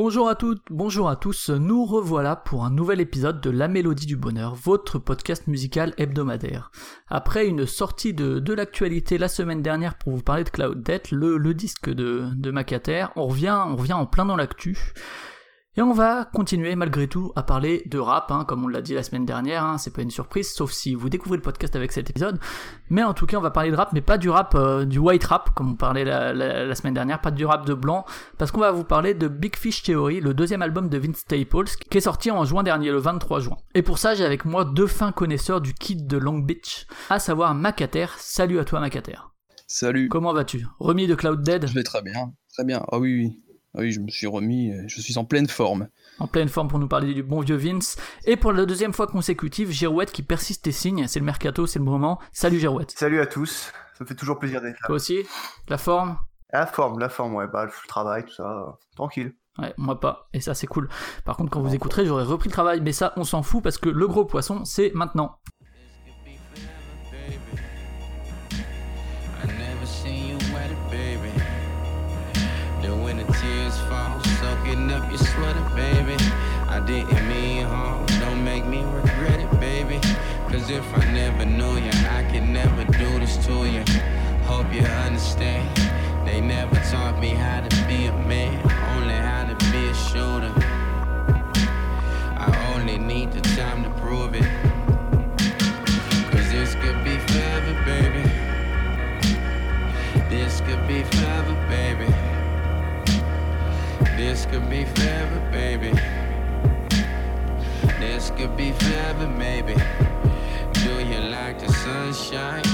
Bonjour à toutes, bonjour à tous, nous revoilà pour un nouvel épisode de La Mélodie du Bonheur, votre podcast musical hebdomadaire. Après une sortie de, de l'actualité la semaine dernière pour vous parler de Cloud Death, le, disque de, de Macater, on on revient en plein dans l'actu. Et on va continuer malgré tout à parler de rap, hein, comme on l'a dit la semaine dernière, hein, c'est pas une surprise, sauf si vous découvrez le podcast avec cet épisode. Mais en tout cas, on va parler de rap, mais pas du rap, euh, du white rap, comme on parlait la, la, la, semaine dernière, pas du rap de blanc, parce qu'on va vous parler de Big Fish Theory, le deuxième album de Vince Staples, qui est sorti en juin dernier, le 23 juin. Et pour ça, j'ai avec moi deux fins connaisseurs du kit de Long Beach, à savoir Macater. Salut à toi Macater. Salut. Comment vas-tu? Remis de Cloud Dead? Je vais très bien, très bien. Ah oui, oui. Ah oui, je me suis remis, je suis en pleine forme. En pleine forme pour nous parler du bon vieux Vince. Et pour la deuxième fois consécutive, Girouette qui persiste et signe. C'est le mercato, c'est le moment. Salut Girouette. Salut à tous. Ça me fait toujours plaisir d'être là. Toi aussi? La forme? La forme, la forme, ouais. Bah, le travail, tout ça. Tranquille. Ouais, moi pas. Et ça, c'est cool. Par contre, quand vous écouterez, j'aurai repris le travail. Mais ça, on s'en fout parce que le gros poisson, c'est maintenant. Didn't mean harm, don't make me regret it, baby. Cause if I never knew you, I could never do this to you. Hope you understand. They never taught me how to could be forever, maybe. Do you like the sunshine?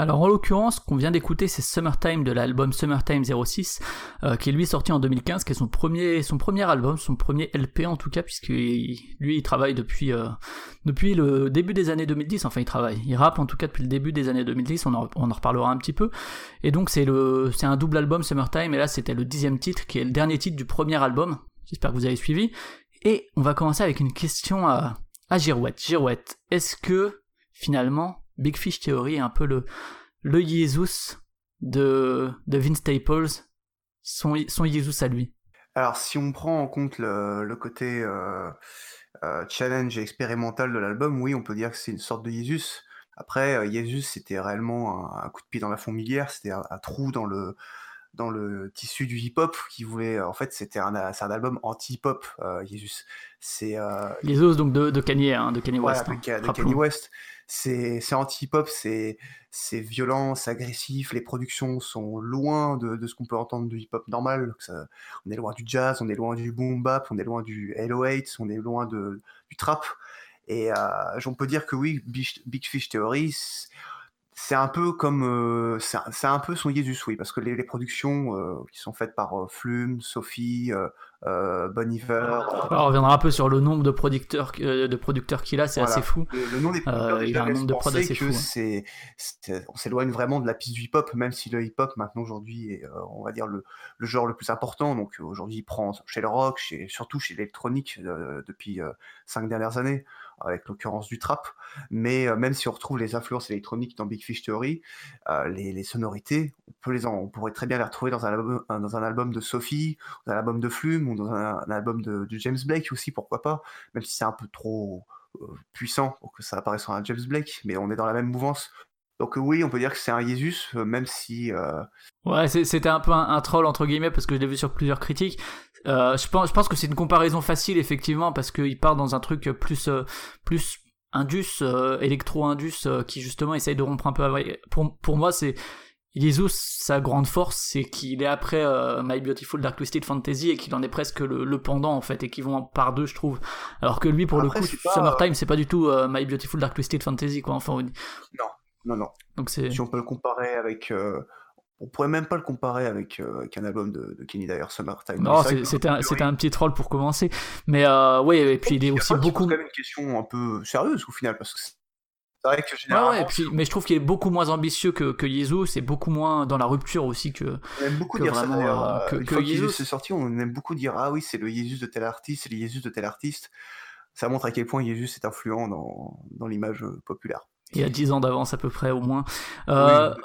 Alors en l'occurrence, ce qu'on vient d'écouter, c'est Summertime de l'album Summertime 06, euh, qui est lui sorti en 2015, qui est son premier, son premier album, son premier LP en tout cas, puisque lui il travaille depuis, euh, depuis le début des années 2010, enfin il travaille, il rappe en tout cas depuis le début des années 2010, on en, on en reparlera un petit peu, et donc c'est un double album Summertime, et là c'était le dixième titre, qui est le dernier titre du premier album, j'espère que vous avez suivi, et on va commencer avec une question à, à Girouette. Girouette, est-ce que finalement Big Fish Theory est un peu le, le Jesus de, de Vince Staples, son, son Jesus à lui. Alors, si on prend en compte le, le côté euh, euh, challenge et expérimental de l'album, oui, on peut dire que c'est une sorte de Jesus. Après, euh, Jesus, c'était réellement un, un, coup de pied dans la fourmilière, c'était un, un, trou dans le, dans le tissu du hip-hop qui voulait. En fait, c'était un, un album anti-hip-hop, euh, Jesus. C'est. Euh, Jesus, donc de, de Kanye, hein, de Kanye West. Hein, de, de Kanye West c'est anti-hip-hop, c'est violent, c'est agressif, les productions sont loin de, de ce qu'on peut entendre du hip-hop normal. On est loin du jazz, on est loin du boom bap, on est loin du LO8, on est loin du trap. Et euh, on peut dire que oui, Big, Fish Theory, c'est un peu comme euh, c'est un peu son Jesus oui parce que les, productions euh, qui sont faites par euh, Flume, Sophie, euh, Bon Iver. Alors, on reviendra un peu sur le nombre de producteurs de producteurs qu'il a, c'est voilà. assez fou. Le, le nom des producteurs, il a un nombre de assez fou. C'est on s'éloigne vraiment de la piste du hip-hop, même si le hip-hop maintenant aujourd'hui est, on va dire le, le, genre le plus important. Donc aujourd'hui, il prend chez le rock, chez, surtout chez l'électronique depuis cinq dernières années avec l'occurrence du trap, mais euh, même si on retrouve les influences électroniques dans Big Fish Theory, euh, les, sonorités, on, pourrait très bien les retrouver dans un album, dans de Sophie, dans un album de Flume, ou dans un, album de, de, James Blake aussi, pourquoi pas, même si c'est un peu trop euh, puissant pour que ça apparaisse sur un James Blake, mais on est dans la même mouvance. Donc oui, on peut dire que c'est un Jesus, même si... Euh... Ouais, c'était un peu un, un, troll, entre guillemets, parce que je l'ai vu sur plusieurs critiques. Euh, je pense, je pense que c'est une comparaison facile effectivement parce qu'il part dans un truc plus euh, plus indus, euh, électro-indus, euh, qui justement essaye de rompre un peu avec. Pour, pour moi, c'est Jesus, sa grande force, c'est qu'il est après euh, My Beautiful Dark Twisted Fantasy et qu'il en est presque le, le, pendant en fait et qu'ils vont par deux, je trouve. Alors que lui, pour après, le coup. Summertime, c'est pas du tout euh, My Beautiful Dark Twisted Fantasy quoi. Enfin, non, non, non. Donc si on peut le comparer avec on pourrait même pas le comparer avec, euh, avec un album de, de Kenny Dyer, Summertime. Non, c'est c'était un, un petit troll pour commencer. Mais euh, oui, et puis il est aussi beaucoup. poses quand même une question un peu sérieuse au final, parce que c'est c'est vrai que Ouais, généralement, ouais, et puis, mais je trouve qu'il est beaucoup moins ambitieux que, que Yezu, c'est beaucoup moins dans la rupture aussi que. on aime beaucoup que dire ça vraiment, d'ailleurs. euh, euh, que- une que fois sorti, on aime beaucoup dire Ah oui, c'est le Jesus de tel artiste, c'est le Jesus de tel artiste. Ça montre à quel point Jesus est influent dans, dans l'image euh, populaire. Il y a 10 ans d'avance à peu près au moins. Euh, Oui.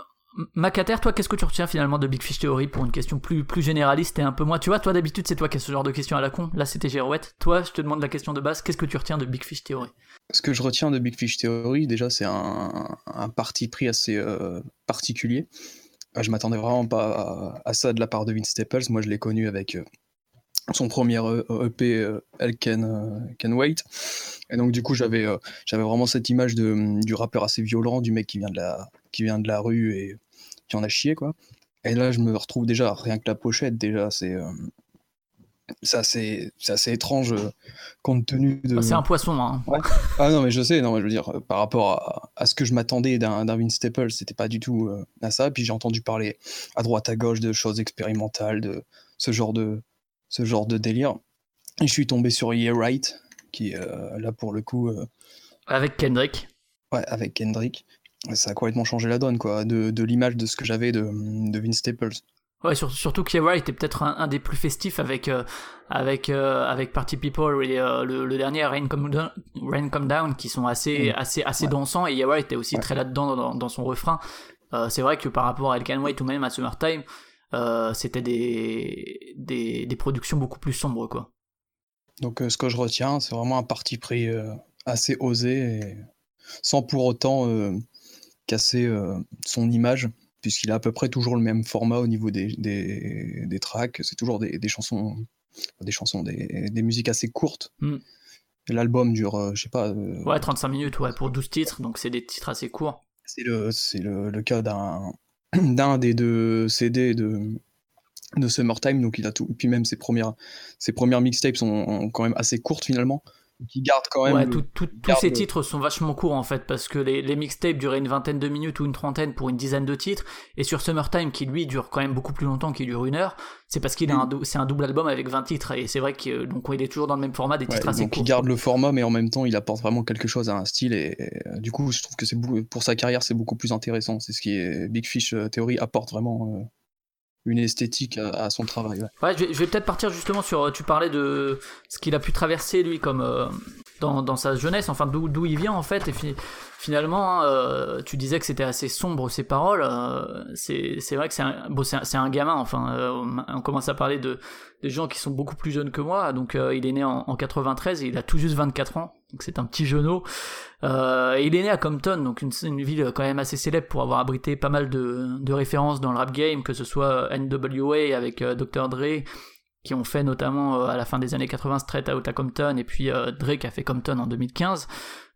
Macater, toi, qu'est-ce que tu retiens finalement de Big Fish Theory pour une question plus, plus généraliste et un peu moins? Tu vois, toi d'habitude, c'est toi qui as ce genre de questions à la con. Là, c'était Girouette. Toi, je te demande la question de base. Qu'est-ce que tu retiens de Big Fish Theory? Ce que je retiens de Big Fish Theory, déjà, c'est un, un parti pris assez euh, particulier. Euh, Je m'attendais vraiment pas à, à ça de la part de Vince Staples. Moi, je l'ai connu avec euh, son premier EP, Hell Can, Can Wait. Et donc, du coup, j'avais euh, j'avais vraiment cette image de, du rappeur assez violent, du mec qui vient de la, qui vient de la rue et qui en a chié, quoi. Et là, je me retrouve déjà, rien que la pochette, déjà, c'est. euh, c'est assez, étrange euh, compte tenu de. Bah, C'est un poisson, hein. Ah non, mais je sais, non, mais je veux dire, euh, par rapport à, à ce que je m'attendais d'un d'un Vince Staples, c'était pas du tout euh, à ça. Puis j'ai entendu parler à droite, à gauche de choses expérimentales, de ce genre de, ce genre de délire. Et je suis tombé sur Yeah Right, qui euh, là pour le coup, euh, Avec Kendrick. ouais, avec Kendrick, ça a complètement changé la donne, quoi, de, de l'image de ce que j'avais de, de Vince Staples. Ouais, sur- surtout Kiera était peut-être un, un des plus festifs avec, euh, avec, euh, avec Party People et euh, le, le dernier Rain Come, Down, Rain Come Down qui sont assez, Mm. assez, assez Ouais. dansants et Kiera était aussi Ouais. très là-dedans dans, dans son refrain. C'est vrai que par rapport à El Can Wait ou même à Summertime, euh, c'était des, des, des productions beaucoup plus sombres, quoi. Donc euh, ce que je retiens, c'est vraiment un parti pris euh, assez osé, et sans pour autant casser son image, puisqu'il a à peu près toujours le même format au niveau des, des, des tracks. C'est toujours des, des chansons, des chansons, des, des musiques assez courtes. Mm. Et L'album dure, je sais pas, Ouais, 35 minutes, ouais, pour 12 titres, donc c'est des titres assez courts. c'est le, le, le cas d'un d'un des deux CD de, de Summertime, donc il a tout. Et puis même ses premières, ses premières mixtapes sont quand même assez courtes finalement. Qui gardent quand même. Ouais, tout- tous garde ces le- titres sont vachement courts en fait, parce que les, les mixtapes duraient une vingtaine de minutes ou une trentaine pour une dizaine de titres, et sur Summertime, qui lui dure quand même beaucoup plus longtemps, qui dure une heure, c'est parce qu'il dou- c'est un double album avec 20 titres, et c'est vrai qu'il donc il est toujours dans le même format, des Ouais, titres assez donc il courts. garde le format, mais en même temps, il apporte vraiment quelque chose à un style. Et, et, euh, du coup, je trouve que c'est pour sa carrière, c'est beaucoup plus intéressant. C'est ce qui est Big Fish euh, Theory apporte vraiment euh, une esthétique à, son travail. ouais. Je vais, vais peut-être partir justement sur. Tu parlais de ce qu'il a pu traverser lui comme euh, dans, dans sa jeunesse, enfin d'où il vient en fait. Et fi- finalement, hein, euh, tu disais que c'était assez sombre ses paroles. euh, c'est vrai que c'est un, bon, un, un gamin. Enfin, euh, on commence à parler de des gens qui sont beaucoup plus jeunes que moi. Donc euh, il est né en, en 93 et il a tout juste 24 ans. Donc c'est un petit genou. Il est né à Compton, donc une, une ville quand même assez célèbre pour avoir abrité pas mal de, de références dans le rap game, que ce soit NWA avec Dr. Dre, qui ont fait notamment euh, à la fin des années 80 Straight Outta Compton, et puis euh, qui a fait Compton en 2015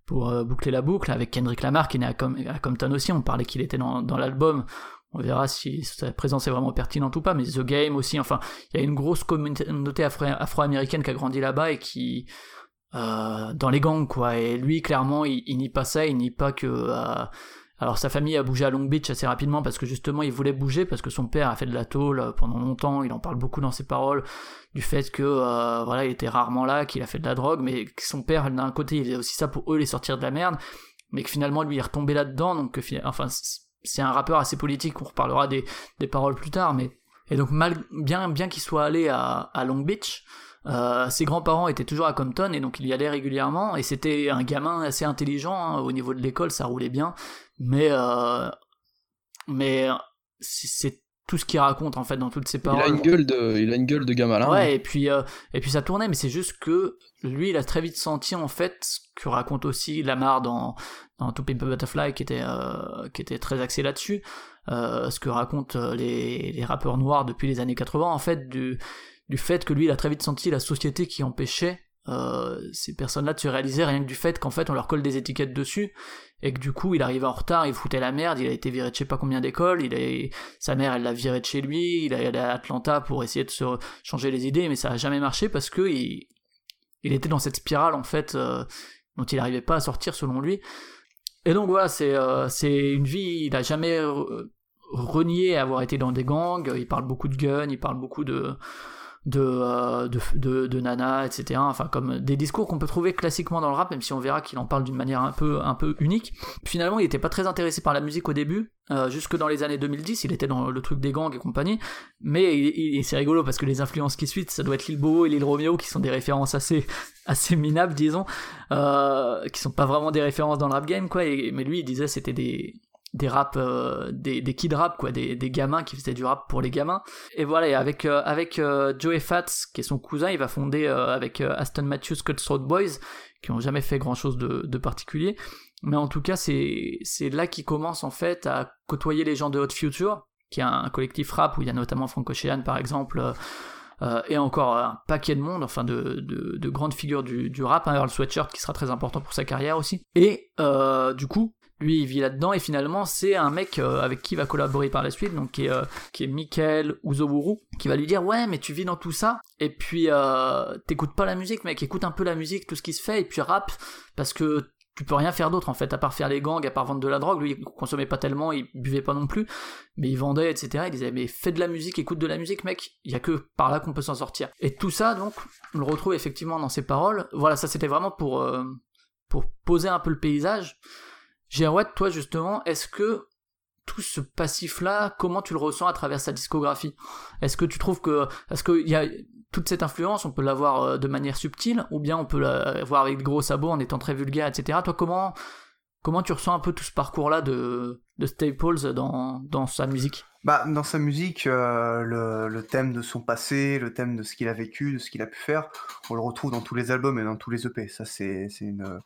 pour euh, boucler la boucle, avec Kendrick Lamar qui est né à, Com- à Compton aussi, on parlait qu'il était dans, l'album. On verra si sa présence est vraiment pertinente ou pas, mais The Game aussi, enfin, il y a une grosse communauté afro- afro-américaine qui a grandi là-bas et qui, dans les gangs quoi. Et lui clairement il, nie pas ça. Il nie pas que alors sa famille a bougé à Long Beach assez rapidement parce que justement il voulait bouger parce que son père a fait de la tôle euh, pendant longtemps. Il en parle beaucoup dans ses paroles du fait que euh, voilà il était rarement là qu'il a fait de la drogue mais que son père d'un côté il faisait aussi ça pour eux les sortir de la merde mais que finalement lui il est retombé là-dedans. Donc que, fi- enfin c'est- un rappeur assez politique. On reparlera des, paroles plus tard mais et donc bien qu'il soit allé à, à Long Beach euh, ses grands-parents étaient toujours à Compton et donc il y allait régulièrement. Et c'était un gamin assez intelligent hein, au niveau de l'école ça roulait bien mais euh, mais c'est- c'est tout ce qu'il raconte en fait dans toutes ses Il paroles a une gueule de, il a une gueule de gamin. Ouais, et puis, euh, et puis ça tournait, mais c'est juste que lui, il a très vite senti en fait ce que raconte aussi Lamar dans, dans To Pimp a Butterfly, qui était, euh, qui était très axé là-dessus, euh, ce que racontent euh, les, les rappeurs noirs depuis les années 80, en fait, du, du fait que lui, il a très vite senti la société qui empêchait euh, ces personnes-là de se réaliser rien que du fait qu'en fait on leur colle des étiquettes dessus et que du coup il arrivait en retard, il foutait la merde, il a été viré de je sais pas combien d'écoles, il a, sa mère elle l'a viré de chez lui, il est allé à Atlanta pour essayer de se changer les idées, mais ça a jamais marché parce que il, il était dans cette spirale en fait euh, dont il n'arrivait pas à sortir selon lui. Et donc voilà, c'est euh, une vie, il a jamais renier avoir été dans des gangs, il parle beaucoup de guns, il parle beaucoup de de, de, de, de, Nana, etc. Enfin, comme des discours qu'on peut trouver classiquement dans le rap, même si on verra qu'il en parle d'une manière un peu, un peu unique. Finalement, il était pas très intéressé par la musique au début, euh, jusque dans les années 2010, il était dans le truc des gangs et compagnie, mais c'est rigolo parce que les influences qui suivent, ça doit être Lil Bobo et Lil Romeo qui sont des références assez, assez minables, disons, euh, qui sont pas vraiment des références dans le rap game, quoi, mais lui, il disait c'était des, des rap euh, des, des kid rap quoi des, des, gamins qui faisaient du rap pour les gamins et voilà et avec euh, avec euh, Joey Fats qui est son cousin il va fonder avec Aston Matthews Cutthroat Boys qui ont jamais fait grand chose de, de particulier mais en tout cas c'est c'est là qu'il commence en fait à côtoyer les gens de Hot Future qui est un, collectif rap où il y a notamment Franco Ocean par exemple et encore un paquet de monde, enfin de, de, de grandes figures du, du rap, un Earl Sweatshirt qui sera très important pour sa carrière aussi. Et du coup, lui, il vit là-dedans et finalement, c'est un mec euh, avec qui il va collaborer par la suite, donc qui est, euh, qui Uzoburu, qui va lui dire ouais, mais tu vis dans tout ça et puis euh, t'écoutes pas la musique, mec, écoute un peu la musique, tout ce qui se fait et puis rap parce que tu peux rien faire d'autre en fait, à part faire les gangs, à part vendre de la drogue. Lui, il consommait pas tellement, il buvait pas non plus, mais il vendait, etc. Il disait, mais fais de la musique, écoute de la musique, mec. Il y a que par là qu'on peut s'en sortir. Et tout ça, donc, on le retrouve effectivement dans ses paroles. Voilà, ça c'était vraiment pour, pour poser un peu le paysage. Girouette, toi justement, est-ce que tout ce passif-là, comment tu le ressens à travers sa discographie? Est-ce que tu trouves que, est-ce qu'il y a toute cette influence, on peut l'avoir euh, de manière subtile, ou bien on peut la voir avec de gros sabots en étant très vulgaire, etc. Toi, comment, comment tu ressens un peu tout ce parcours-là de, de Staples dans, dans sa musique? Bah, dans sa musique, euh, le, le, thème de son passé, le thème de ce qu'il a vécu, de ce qu'il a pu faire, on le retrouve dans tous les albums et dans tous les EP. Ça, c'est une,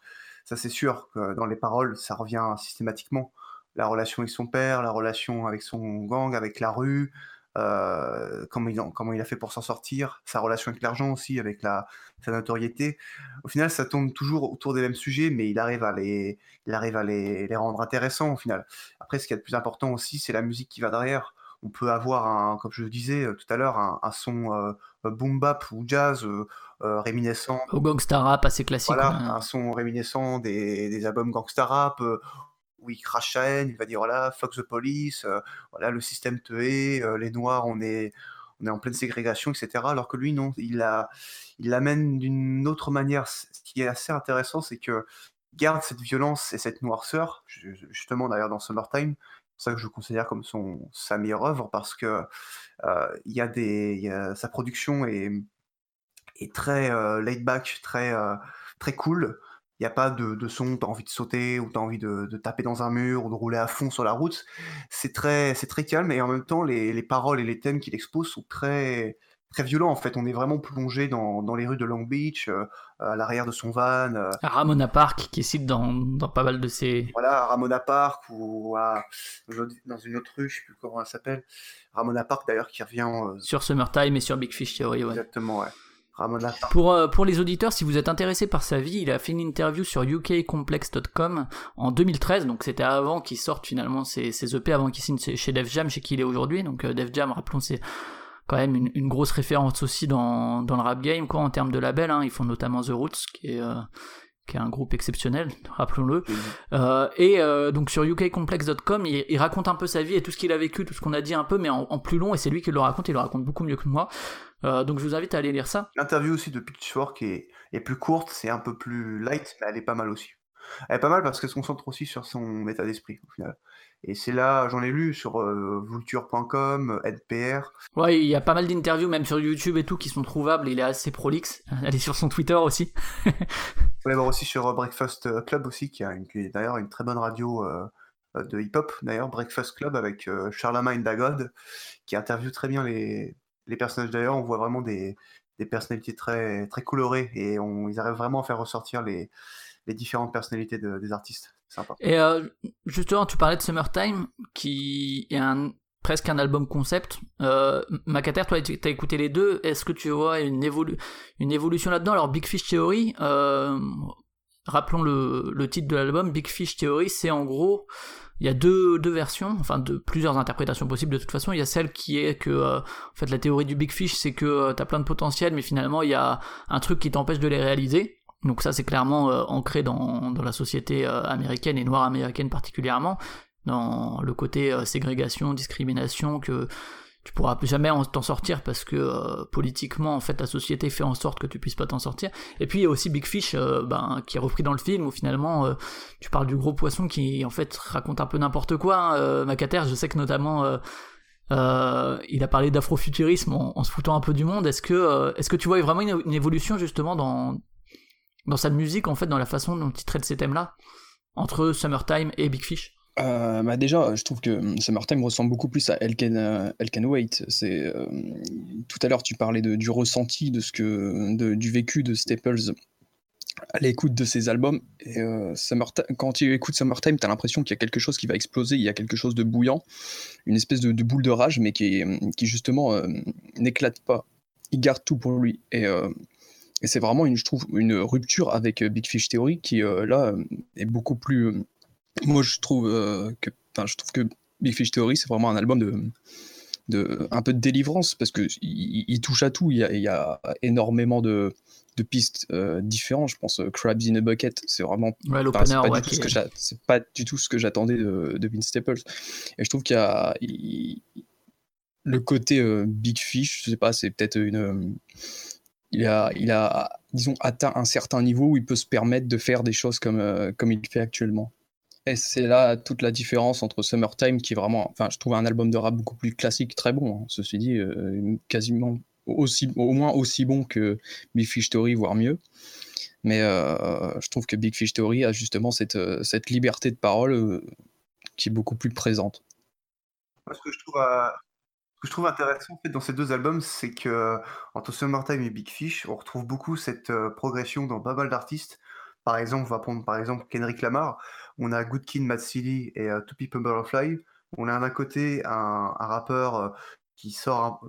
ça c'est sûr que dans les paroles, ça revient systématiquement. La relation avec son père, la relation avec son gang, avec la rue, euh, comment, il, a fait pour s'en sortir, sa relation avec l'argent aussi, avec la, sa notoriété. Au final, ça tourne toujours autour des mêmes sujets, mais il arrive à les, il arrive à les, rendre intéressants au final. Après, ce qui est le plus important aussi, c'est la musique qui va derrière on peut avoir, un, comme je le disais euh, tout à l'heure, un, son euh, boom bap ou jazz réminiscent. Au gangsta rap assez classique. Voilà, un son réminiscent des, des albums gangsta rap où il crache sa haine, il va dire voilà, fuck the police, voilà, le système te hait, les noirs, on est, on est en pleine ségrégation, etc. Alors que lui, non, il la, il l'amène d'une autre manière. Ce qui est assez intéressant, c'est que garde cette violence et cette noirceur, justement d'ailleurs dans Summertime, ça que je considère comme son, sa meilleure œuvre parce que euh, il y a des, sa production est, est très euh, laid back, très, euh, très cool. Il n'y a pas de, de son, tu as envie de sauter ou tu as envie de, de, taper dans un mur ou de rouler à fond sur la route. C'est très, c'est très calme et en même temps, les, les paroles et les thèmes qu'il expose sont très, très violent en fait. On est vraiment plongé dans, dans les rues de Long Beach, euh, à l'arrière de son van. Euh. À Ramona Park, qui est cite dans, dans, pas mal de ses. Voilà, à Ramona Park ou à, dans une autre rue, je sais plus comment elle s'appelle. Ramona Park d'ailleurs qui revient. Euh, sur Summertime et sur Big Fish Theory, ouais. Exactement, ouais. Ramona Park. Pour, les auditeurs, si vous êtes intéressé par sa vie, il a fait une interview sur ukcomplex.com en 2013, donc c'était avant qu'il sorte finalement ses, EP, avant qu'il signe chez Def Jam, chez qui il est aujourd'hui. Donc Def Jam, rappelons, c'est quand même une, grosse référence aussi dans, dans, le rap game quoi en termes de label hein. ils font notamment The Roots qui est euh, qui est un groupe exceptionnel, rappelons-le. Euh, et euh, donc sur ukcomplex.com, il, raconte un peu sa vie et tout ce qu'il a vécu, tout ce qu'on a dit un peu, mais en, plus long, et c'est lui qui le raconte, il le raconte beaucoup mieux que moi. donc je vous invite à aller lire ça. L'interview aussi de Pitchfork est, est plus courte, c'est un peu plus light, mais elle est pas mal aussi. Elle est pas mal parce qu'elle se concentre aussi sur son état d'esprit au final. Et c'est là, j'en ai lu sur euh, vulture.com, NPR. Ouais, il y a pas mal d'interviews, même sur YouTube et tout, qui sont trouvables. Il est assez prolixe. Elle est sur son Twitter aussi. Vous pouvez voir aussi sur euh, Breakfast euh, Club aussi, qui, a est d'ailleurs une très bonne radio de hip-hop, d'ailleurs, Breakfast Club avec Charlemagne Dagod, qui interviewe très bien les, les personnages. D'ailleurs, on voit vraiment des, des personnalités très, très colorées et on, ils arrivent vraiment à faire ressortir les, les différentes personnalités des artistes. Sympa. Et euh, justement, tu parlais de Summertime, qui est presque un album concept. Euh, Macater, toi, tu as écouté les deux. Est-ce que tu vois une, évolution là-dedans? Alors, Big Fish Theory, euh, rappelons le, titre de l'album, Big Fish Theory, c'est en gros, il y a deux, versions, enfin de plusieurs interprétations possibles de toute façon. Il y a celle qui est que, euh, en fait, la théorie du Big Fish, c'est que euh, tu as plein de potentiel, mais finalement, il y a un truc qui t'empêche de les réaliser. Donc ça c'est clairement euh, ancré dans, dans, la société euh, américaine et noire américaine particulièrement. dans le côté ségrégation, discrimination, que tu pourras jamais t'en sortir parce que euh, politiquement en fait la société fait en sorte que tu puisses pas t'en sortir et puis il y a aussi Big Fish euh, ben, qui est repris dans le film où finalement euh, tu parles du gros poisson qui en fait raconte un peu n'importe quoi hein, Macater je sais que notamment il a parlé d'afrofuturisme en, en, se foutant un peu du monde est-ce que est-ce que tu vois vraiment une, une, évolution justement dans dans sa musique en fait dans la façon dont il traite ces thèmes là entre Summertime et Big Fish euh, bah déjà, je trouve que Summertime ressemble beaucoup plus à Elle Can, euh, Wait. C'est, euh, tout à l'heure, tu parlais de, du ressenti, de ce que, du vécu de Staples à l'écoute de ses albums. Et quand tu écoutes Summertime, tu as l'impression qu'il y a quelque chose qui va exploser, il y a quelque chose de bouillant, une espèce de, boule de rage, mais qui, qui justement n'éclate pas. Il garde tout pour lui. Et c'est vraiment, une, je trouve, une rupture avec Big Fish Theory qui, là, est beaucoup plus moi, je trouve euh, que, je trouve que Big Fish Theory, c'est vraiment un album de, de, un peu de délivrance parce que il, touche à tout. Il y a, il y a énormément de, de pistes euh, différentes. Je pense euh, Crabs in a Bucket, c'est vraiment ouais, pas, pas, ouais, du c'est pas du tout ce que j'attendais de, de Vince Staples. Et je trouve qu'il y a le côté Big Fish, je sais pas, c'est peut-être une il a, disons, atteint un certain niveau où il peut se permettre de faire des choses comme, comme il fait actuellement. Et c'est là toute la différence entre Summertime, qui est vraiment, enfin, je trouve un album de rap beaucoup plus classique, très bon, hein. ceci dit, euh, quasiment aussi, au moins aussi bon que Big Fish Theory, voire mieux. Mais euh, je trouve que Big Fish Theory a justement cette, euh, liberté de parole qui est beaucoup plus présente. ce que je trouve, que je trouve intéressant en fait, dans ces deux albums, c'est que entre Summertime et Big Fish, on retrouve beaucoup cette progression dans pas mal d'artistes. Par exemple, on va prendre par exemple Kendrick Lamar on a Good Kid, Mad City et uh, To People Butterfly. On a d'un côté un, rappeur euh, qui sort,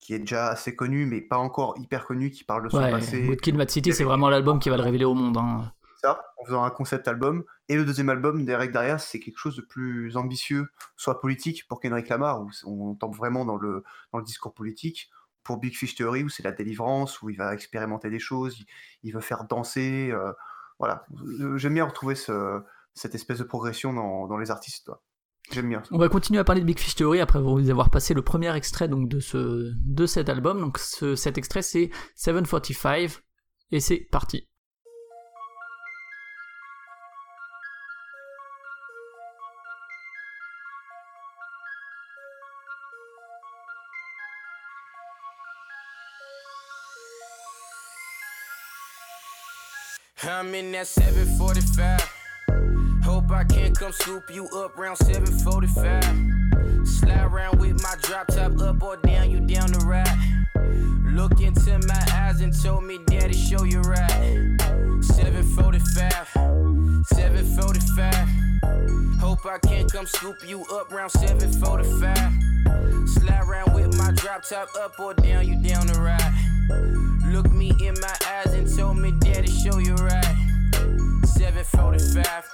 qui est déjà assez connu, mais pas encore hyper connu, qui parle de son passé. Good Kid, Mad City, c'est vraiment l'album qui va le révéler au monde. Hein. Ça, en faisant un concept album. Et le deuxième album, Derek derrière, c'est quelque chose de plus ambitieux, soit politique pour Kendrick Lamar, où on tombe vraiment dans le, dans le discours politique, pour Big Fish Theory, où c'est la délivrance, où il va expérimenter des choses, il, veut faire danser. Euh, voilà, j'aime bien retrouver ce, cette espèce de progression dans, les artistes. J'aime bien. On va continuer à parler de Big Fish Theory après vous avoir passé le premier extrait donc de ce de cet album. Donc cet extrait c'est 745 et c'est parti. I'm in that 745 Hope I can come scoop you up around 745. Slide around with my drop top up or down, you down the ride. Look into my eyes and told me, Daddy, show you right. 745, 745. Hope I can come scoop you up around 745. Slide around with my drop top up or down, you down the ride. Look me in my eyes and told me, Daddy, show you right. 745.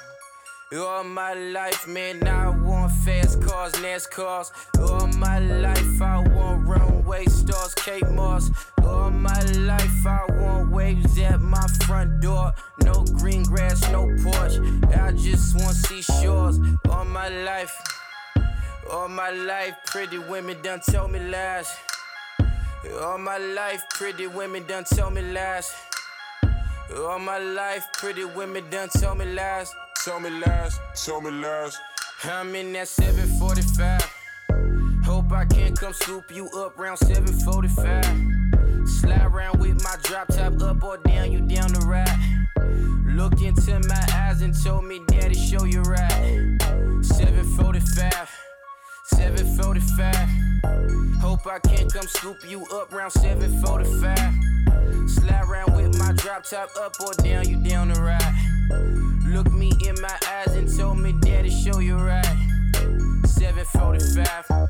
All my life, man, I want fast cars, NASCARs. All my life, I want runway stars, Kate Moss. All my life, I want waves at my front door. No green grass, no porch. I just want seashores. All my life, all my life, pretty women done tell me lies. All my life, pretty women done tell me lies. All my life, pretty women done tell me lies. Tell me lies, tell me lies. I'm in that 745. Hope I can come scoop you up around 745. Slide around with my drop top up or down, you down the ride. Look into my eyes and told me, Daddy, show you right. 745, 745. Hope I can come scoop you up around 745. Slide around with my drop top up or down, you down the ride. Look me in my eyes and told me, Daddy, show you right. 745.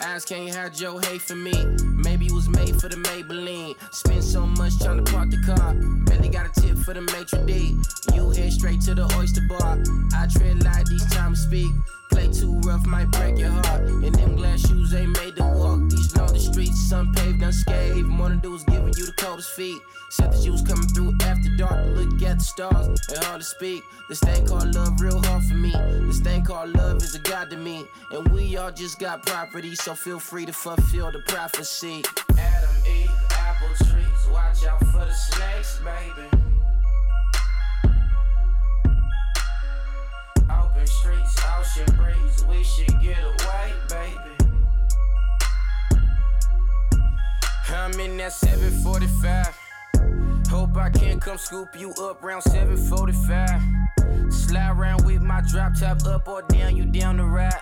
Eyes can't hide your hate for me. Maybe it was made for for the Maybelline. Spend so much trying to park the car. Barely got a tip for the maitre d'. You head straight to the oyster bar. I tread light these times speak. Play too rough, might break your heart. And them glass shoes ain't made to walk. These lonely streets, unpaved, unscathed. Than do is giving you the coldest feet. Said that you was coming through after dark to look at the stars and hard to speak. This thing called love real hard for me. This thing called love is a god to me. And we all just got property, so feel free to fulfill the prophecy. Adam, Eve, apple trees. Watch out for the snakes, baby. Open streets, ocean breeze. We should get away, baby. I'm in that 745. Hope I can come scoop you up round 745. Slide around with my drop top up or down, you down the ride.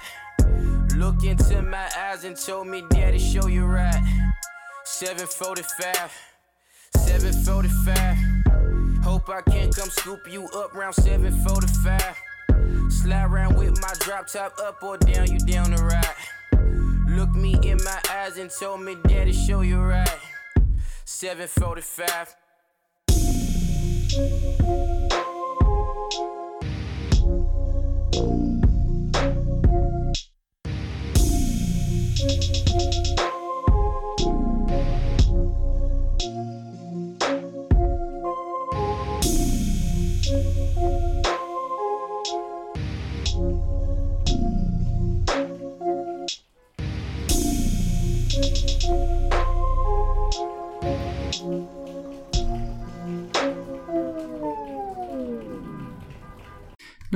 Look into my eyes and told me, Daddy, show you right. 745, 745. Hope I can come scoop you up round 745. Slide around with my drop top up or down, you down the ride. Look me in my eyes and told me, Daddy, show you right. 745.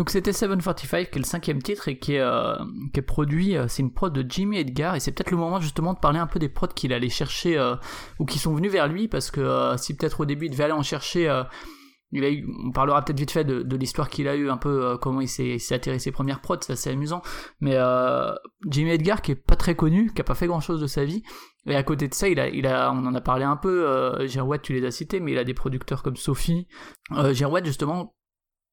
Donc c'était 745 qui est le cinquième titre et qui est, euh, produit, euh, c'est une prod de Jimmy Edgar et c'est peut-être le moment justement de parler un peu des prods qu'il allait chercher euh, ou qui sont venus vers lui parce que si peut-être au début il devait aller en chercher, on parlera peut-être vite fait de, l'histoire qu'il a eu, un peu comment il s'est atterré ses premières prods, c'est assez amusant. Mais Jimmy Edgar qui est pas très connu, qui a pas fait grand chose de sa vie et à côté de ça, il a, on en a parlé un peu. Euh, tu les as cités, mais il a des producteurs comme Sophie. Euh, justement,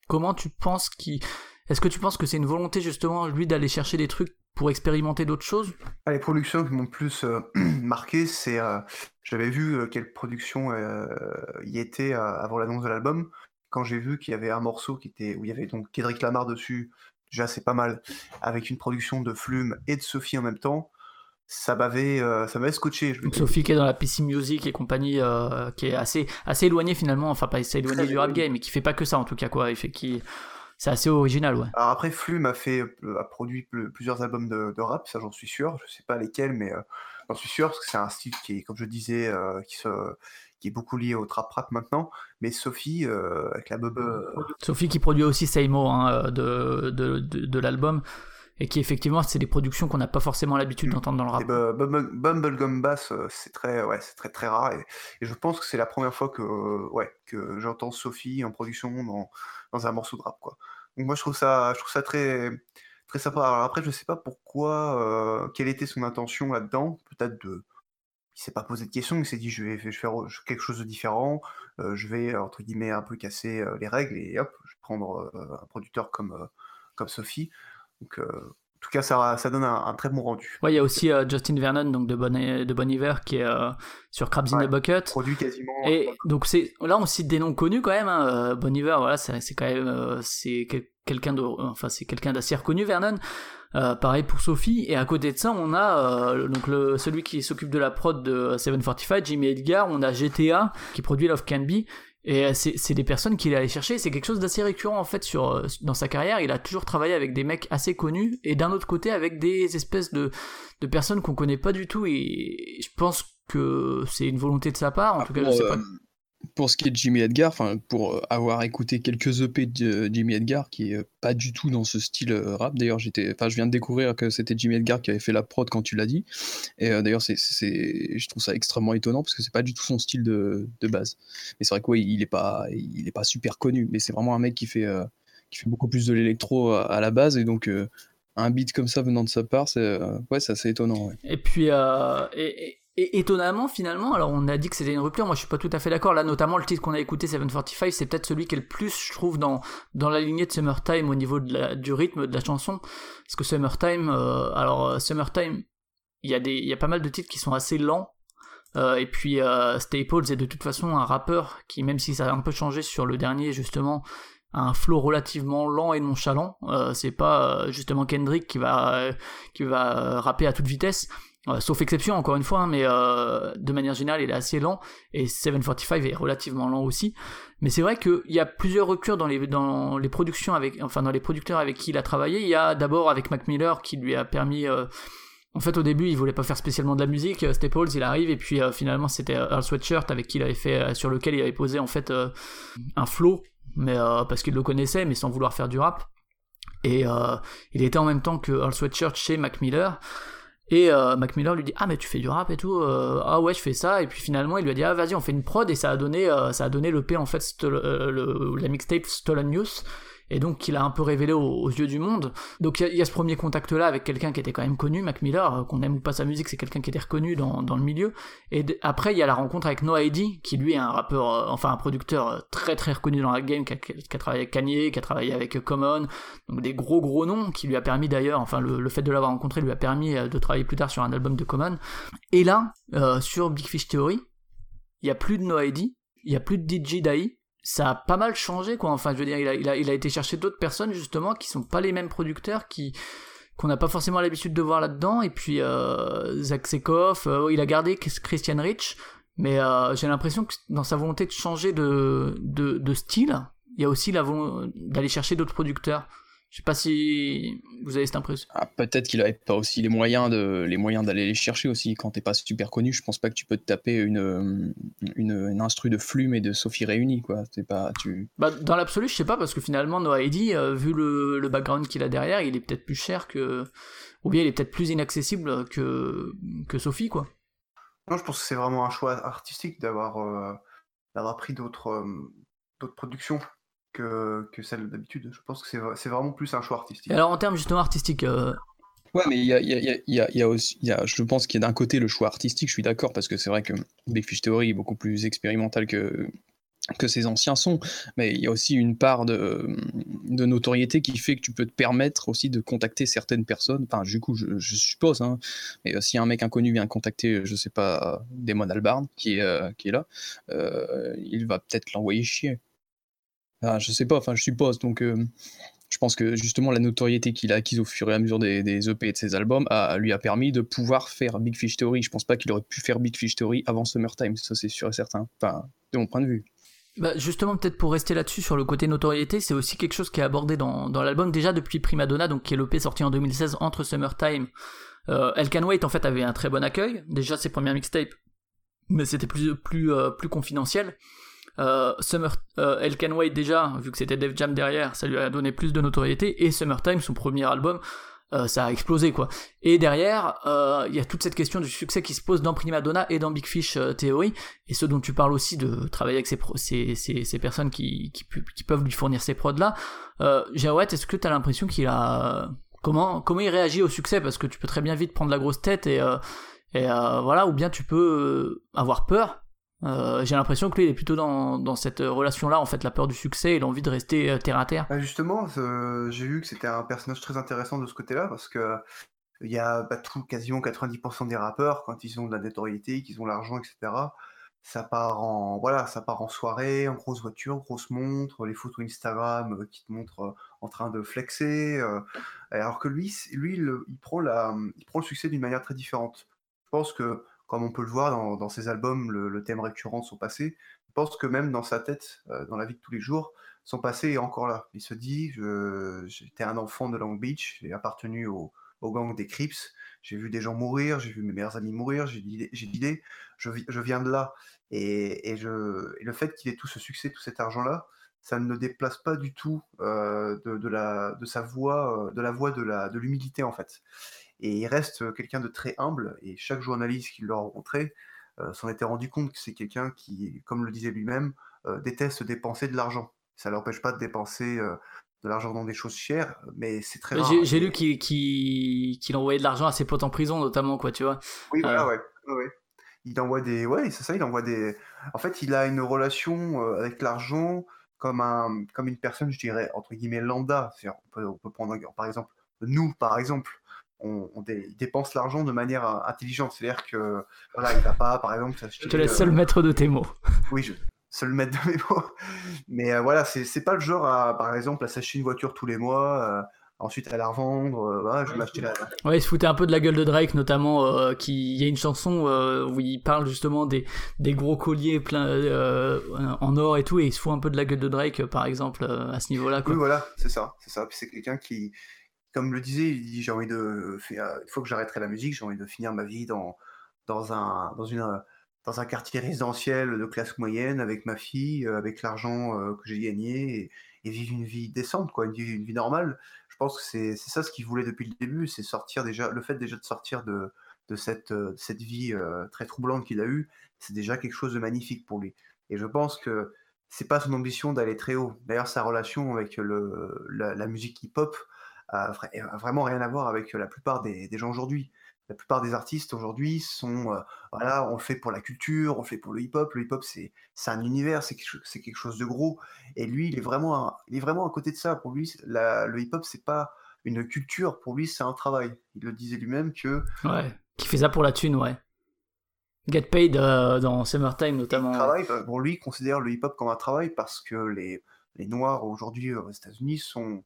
comment tu penses qu'il est-ce que tu penses que c'est une volonté justement lui d'aller chercher des trucs pour expérimenter d'autres choses? Ah, les productions qui m'ont plus euh, marqué, c'est euh, j'avais vu euh, quelle production y était avant l'annonce de l'album. Quand j'ai vu qu'il y avait un morceau qui était où il y avait donc Kendrick Lamar dessus, déjà c'est pas mal, avec une production de Flume et de Sophie en même temps, ça m'avait euh, ça m'avait scotché. Je Sophie qui est dans la PC Music et compagnie, euh, qui est assez assez éloignée finalement, enfin pas assez éloignée du rap game, mais qui fait pas que ça en tout cas quoi. Il fait qui c'est assez original ouais. Alors après, Flume a fait, euh, a produit pl- plusieurs albums de, de rap, ça j'en suis sûr. Je sais pas lesquels, mais euh, j'en suis sûr parce que c'est un style qui est, comme je disais, qui se, qui est beaucoup lié au trap rap maintenant. Mais Sophie, avec la bub, euh, Sophie qui produit aussi Seimo hein, de, de, de, de l'album et qui effectivement c'est des productions qu'on n'a pas forcément l'habitude Mm. d'entendre dans le rap. Bumble- Bumblegum Bass, euh, c'est très, ouais, c'est très très rare. Et, et je pense que c'est la première fois que, euh, ouais, que j'entends Sophie en production dans, dans un morceau de rap, quoi. Donc moi je trouve ça, je trouve ça très, très sympa. Alors après, je sais pas pourquoi, euh, quelle était son intention là-dedans. Peut-être de, il s'est pas posé de questions, il s'est dit je vais, je vais faire quelque chose de différent, euh, je vais entre guillemets un peu casser les règles et hop, je vais prendre un producteur comme, comme Sophie. Donc euh, en tout cas, ça, ça donne un, un très bon rendu. Ouais, il y a aussi euh, Justin Vernon donc de Bon, de bon Iver qui est euh, sur Crabs in the Bucket. Produit quasiment. Et donc c'est là on cite des noms connus quand même. Hein. Bon Iver, voilà, c'est c'est quand même euh, c'est quel- quelqu'un de, enfin c'est quelqu'un d'assez reconnu, Vernon. Pareil pour Sophie. Et à côté de ça, on a donc le celui qui s'occupe de la prod de 745, Jimmy Edgar. On a GTA qui produit Love Can Be. Et euh, c'est des personnes qu'il est allé chercher. C'est quelque chose d'assez récurrent en fait sur euh, dans sa carrière. Il a toujours travaillé avec des mecs assez connus et d'un autre côté avec des espèces de de personnes qu'on connaît pas du tout. Et je pense que c'est une volonté de sa part. En Ah, tout cas, je sais euh, pas. Pour ce qui est de Jimmy Edgar, pour euh, avoir écouté quelques EP de Jimmy Edgar, qui est euh, pas du tout dans ce style euh, rap. D'ailleurs, je viens de découvrir que c'était Jimmy Edgar qui avait fait la prod quand tu l'as dit. Et euh, d'ailleurs, je trouve ça extrêmement étonnant parce que c'est pas du tout son style de, de base. Mais c'est vrai que ouais, il est pas, il est pas super connu, mais c'est vraiment un mec qui fait, euh, qui fait beaucoup plus de l'électro à, la base et donc. euh, un beat comme ça venant de sa part, c'est euh, ouais, assez étonnant. Et puis, euh, et étonnamment, finalement, alors on a dit que c'était une rupture, moi je suis pas tout à fait d'accord. Là, notamment, le titre qu'on a écouté, 745, c'est peut-être celui qui est le plus, je trouve, dans, dans la lignée de Summertime au niveau du rythme de la chanson. Parce que Summertime, euh, alors euh, Summertime, il y, a y a pas mal de titres qui sont assez lents. et puis Staples est de toute façon un rappeur qui, même si ça a un peu changé sur le dernier justement, un flow relativement lent et nonchalant. c'est pas justement Kendrick qui va qui va rapper à toute vitesse. Sauf exception encore une fois, hein, mais de manière générale il est assez lent et 745 est relativement lent aussi. Mais c'est vrai qu'il y a plusieurs ruptures dans les, dans les productions avec, enfin dans les producteurs avec qui il a travaillé. Il y a d'abord avec Mac Miller qui lui a permis, euh, en fait au début il voulait pas faire spécialement de la musique. Euh, Staples il arrive et puis euh, finalement c'était Earl Sweatshirt avec qui il avait fait, sur lequel il avait posé en fait un flow, mais parce qu'il le connaissait mais sans vouloir faire du rap. Et il était en même temps que Earl Sweatshirt chez Mac Miller. Et euh, Mac Miller lui dit ah mais tu fais du rap et tout euh, ah ouais je fais ça. Et puis finalement il lui a dit ah vas-y on fait une prod. Et ça a donné euh, ça a donné le P en fait euh, la mixtape Stolen News et donc qu'il a un peu révélé aux, yeux du monde. Donc il y, a ce premier contact-là avec quelqu'un qui était quand même connu, Mac Miller, euh, qu'on aime ou pas sa musique, c'est quelqu'un qui était reconnu dans, le milieu. Et après il y a la rencontre avec No ID, qui lui est un rappeur, euh, enfin un producteur euh, très très reconnu dans la game, qui a, travaillé avec Kanye, qui a travaillé avec Common, donc des gros gros noms, qui lui a permis d'ailleurs, enfin le, fait de l'avoir rencontré lui a permis de travailler plus tard sur un album de Common. Et là, sur Big Fish Theory, il y a plus de No ID, il y a plus de DJ Dai, ça a pas mal changé quoi. Enfin je veux dire il a, été chercher d'autres personnes justement qui sont pas les mêmes producteurs qu'on n'a pas forcément l'habitude de voir là-dedans. Et puis euh, Zach Sekov euh, il a gardé Christian Rich. Mais euh, j'ai l'impression que dans sa volonté de changer de, style il y a aussi la d'aller chercher d'autres producteurs je sais pas si vous avez cette impression. Ah, peut-être qu'il avait pas aussi les moyens de les moyens d'aller les chercher aussi. Quand t'es pas super connu, je pense pas que tu peux te taper une une, instru de Flume et de Sophie réunis quoi. C'est pas tu. Bah, dans l'absolu, je sais pas parce que finalement Noah Eddy, euh, vu le, le background qu'il a derrière, il est peut-être plus cher que ou bien il est peut-être plus inaccessible que que Sophie quoi. Non, je pense que c'est vraiment un choix artistique d'avoir euh, d'avoir pris d'autres euh, d'autres productions que, celle d'habitude. Je pense que c'est vraiment plus un choix artistique. Alors en termes justement artistiques... Euh, ouais, mais il y a, y, a, y a, aussi, y a, je pense qu'il y a d'un côté le choix artistique, je suis d'accord, parce que c'est vrai que Big Fish Theory est beaucoup plus expérimental que, que ses anciens sons, mais il y a aussi une part de, de, notoriété qui fait que tu peux te permettre aussi de contacter certaines personnes, enfin du coup je, suppose, hein, mais euh, si un mec inconnu vient contacter, je sais pas, Damon Albarn qui est, euh, qui est là, il va peut-être l'envoyer chier. Ah, je sais pas, enfin je suppose. Donc euh, je pense que justement la notoriété qu'il a acquise au fur et à mesure des, des EP et de ses albums a, lui a permis de pouvoir faire Big Fish Theory. Je pense pas qu'il aurait pu faire Big Fish Theory avant Summertime, ça c'est sûr et certain. Enfin, de mon point de vue. Bah justement, peut-être pour rester là-dessus sur le côté notoriété, c'est aussi quelque chose qui est abordé dans, dans l'album déjà depuis Prima Donna, donc qui est l'EP sorti en 2016 entre Summertime. Euh, El Wait en fait avait un très bon accueil, déjà ses premières mixtapes, mais c'était plus plus euh, plus confidentiel. Euh, Summer, euh, El Can Wait déjà, vu que c'était Def Jam derrière, ça lui a donné plus de notoriété, et Summertime, son premier album, euh, ça a explosé quoi. Et derrière, il y a toute cette question du succès qui se pose dans Prima Donna et dans Big Fish Theory, et ce dont tu parles aussi de travailler avec ces, ces, ces, ces personnes qui, qui, qui, peuvent lui fournir ces prods là. Euh, est-ce que tu as l'impression qu'il a... Comment, comment il réagit au succès? Parce que tu peux très bien vite prendre la grosse tête et, et voilà, ou bien tu peux avoir peur? Euh, j'ai l'impression que lui il est plutôt dans, dans cette relation-là, en fait, la peur du succès et l'envie de rester euh, terre à terre. Bah, justement, j'ai vu que c'était un personnage très intéressant de ce côté-là parce que il y a bah, quasiment 90% des rappeurs quand ils ont de la notoriété, qu'ils ont l'argent, etc. Ça part en voilà, ça part en soirée, en grosse voiture, grosse montre, les photos Instagram euh, qui te montrent en train de flexer. alors que lui, lui, il prend la, il prend le succès d'une manière très différente. Je pense que comme on peut le voir dans, ses albums, le, thème récurrent de son passé. Je pense que même dans sa tête, euh, dans la vie de tous les jours, son passé est encore là. Il se dit, j'étais un enfant de Long Beach, j'ai appartenu au, gang des Crips, j'ai vu des gens mourir, j'ai vu mes meilleurs amis mourir, j'ai l'idée, je, je viens de là. Et, le fait qu'il ait tout ce succès, tout cet argent-là, ça ne le déplace pas du tout euh, de, la, sa voix, euh, de la voix de l'humilité en fait et il reste quelqu'un de très humble, et chaque journaliste qui l'a rencontré s'en était rendu compte que c'est quelqu'un qui, comme le disait lui-même, déteste dépenser de l'argent. Ça ne l'empêche pas de dépenser de l'argent dans des choses chères, mais c'est très rare. J'ai lu qu'il envoyait de l'argent à ses potes en prison, notamment, quoi, tu vois. Oui, voilà, ouais. ouais. Il envoie des... Ouais, c'est ça, il envoie des... En fait, il a une relation avec l'argent comme, un, comme une personne, je dirais, entre guillemets, lambda. On peut, on peut prendre, par exemple, nous, par exemple, on, dépense l'argent de manière intelligente. C'est-à-dire que voilà, il va pas, par exemple, Je te laisse seul maître de tes mots. Oui, je seul maître de mes mots. Mais voilà, c'est pas le genre, à, par exemple, à s'acheter une voiture tous les mois ensuite à la revendre. Euh, je vais m'acheter la. Ouais, il se foutait un peu de la gueule de Drake, notamment. Euh, qui il y a une chanson euh, où il parle justement des, des gros colliers plein en or et tout, et il se fout un peu de la gueule de Drake, par exemple, à ce niveau-là. Oui, voilà, c'est ça, c'est ça. Puis c'est quelqu'un qui, comme le disait, il dit j'ai envie de, il faut que j'arrêterai la musique, j'ai envie de finir ma vie dans dans un dans une dans un quartier résidentiel de classe moyenne avec ma fille, avec l'argent que j'ai gagné et, et, vivre une vie décente, quoi, une vie, une vie normale je pense que c'est ça ce qu'il voulait depuis le début, c'est sortir déjà, le fait déjà de sortir de, de cette, euh, cette vie euh, très troublante qu'il a eue, c'est déjà quelque chose de magnifique pour lui. Et je pense que c'est pas son ambition d'aller très haut. D'ailleurs, sa relation avec le, la, musique hip-hop vraiment rien à voir avec la plupart des, des gens aujourd'hui la plupart des artistes aujourd'hui sont, euh, voilà, on le fait pour la culture, on le fait pour le hip-hop. Le hip-hop, c'est, c'est un univers, c'est quelque, c'est quelque chose de gros. Et lui, il est vraiment, il est vraiment à côté de ça. Pour lui, le hip-hop, c'est pas une culture. Pour lui, c'est un travail. Il le disait lui-même que. Ouais, qui fait ça pour la thune, ouais. Get paid euh, dans Summertime notamment. Travail, bah, pour lui, il considère le hip-hop comme un travail parce que les, les Noirs aujourd'hui aux États-Unis sont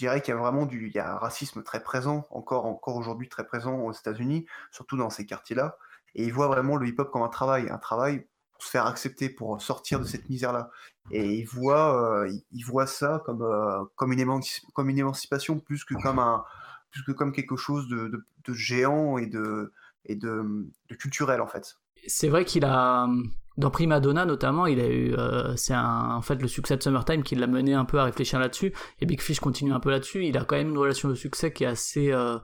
je dirais qu'il y a vraiment du, il y a un racisme très présent, encore, encore aujourd'hui très présent aux États-Unis, surtout dans ces quartiers-là. Et il voit vraiment le hip-hop comme un travail, un travail pour se faire accepter, pour sortir de cette misère-là. Et il voit, euh, il voit ça comme, euh, comme, une émancipation plus que comme, un, plus que comme quelque chose de, géant et, de, et de culturel, en fait. C'est vrai qu'il a, dans Prima Donna notamment, il a eu, euh, c'est en fait le succès de Summertime qui l'a mené un peu à réfléchir là-dessus. Et Big Fish continue un peu là-dessus. Il a quand même une relation de succès qui est assez euh,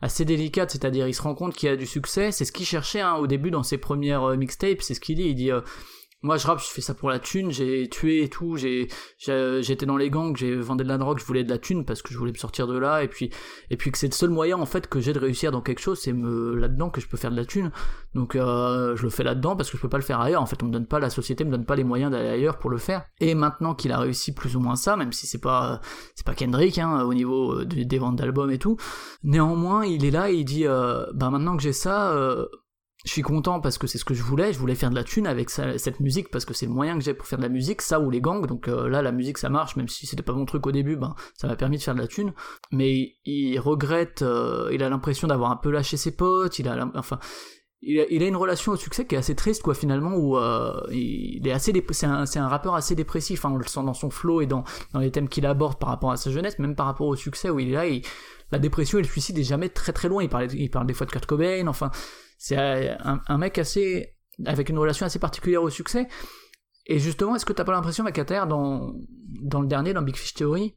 assez délicate, c'est-à-dire il se rend compte qu'il a du succès. C'est ce qu'il cherchait hein, au début dans ses premières euh, mixtapes. C'est ce qu'il dit. Il dit moi je rappe, je fais ça pour la thune, j'ai tué et tout, j'ai j'étais dans les gangs, j'ai vendu de la drogue, je voulais de la thune parce que je voulais me sortir de là et puis et puis que c'est le seul moyen en fait que j'ai de réussir dans quelque chose, c'est me là-dedans que je peux faire de la thune. Donc euh, je le fais là-dedans parce que je peux pas le faire ailleurs. En fait, on me donne pas la société me donne pas les moyens d'aller ailleurs pour le faire. Et maintenant qu'il a réussi plus ou moins ça, même si c'est pas c'est pas Kendrick hein, au niveau euh, des ventes d'albums et tout, néanmoins, il est là et il dit euh, bah maintenant que j'ai ça euh, je suis content parce que c'est ce que je voulais, je voulais faire de la thune avec cette musique parce que c'est le moyen que j'ai pour faire de la musique, ça ou les gangs, donc euh, là la musique ça marche, même si c'était pas mon truc au début, ben ça m'a permis de faire de la thune, mais il regrette, euh, il a l'impression d'avoir un peu lâché ses potes, il a, enfin, il a, une relation au succès qui est assez triste quoi finalement où euh, il est assez c'est un, un, rappeur assez dépressif hein, on le sent dans son flow et dans, dans les thèmes qu'il aborde par rapport à sa jeunesse même par rapport au succès où il est là la dépression et le suicide est jamais très très loin. Il parle il parle des fois de Kurt Cobain enfin c'est un, mec assez avec une relation assez particulière au succès. Et justement, est-ce que t'as pas l'impression, Macater, dans, le dernier, dans Big Fish Theory,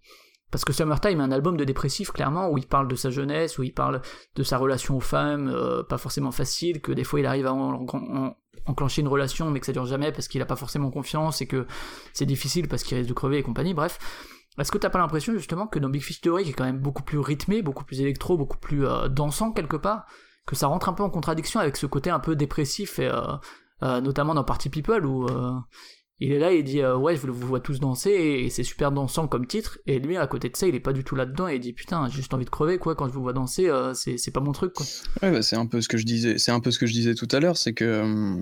parce que Summertime est un album de dépressif, clairement, où il parle de sa jeunesse, où il parle de sa relation aux femmes, euh, pas forcément facile, que des fois il arrive à enclencher une relation, mais que ça dure jamais parce qu'il a pas forcément confiance et que c'est difficile parce qu'il risque de crever et compagnie, bref. Est-ce que t'as pas l'impression justement que dans Big Fish Theory, qui est quand même beaucoup plus rythmé, beaucoup plus électro, beaucoup plus euh, dansant quelque part, que ça rentre un peu en contradiction avec ce côté un peu dépressif, et, euh, euh, notamment dans Party People, où euh, il est là et il dit ouais je vous vois tous danser et c'est super dansant comme titre. Et lui à côté de ça il est pas du tout là dedans et il dit putain j'ai juste envie de crever quoi. Quand je vous vois danser c'est pas mon truc quoi. Ouais bah, c'est un peu ce que je disais un peu ce que je disais tout à l'heure c'est que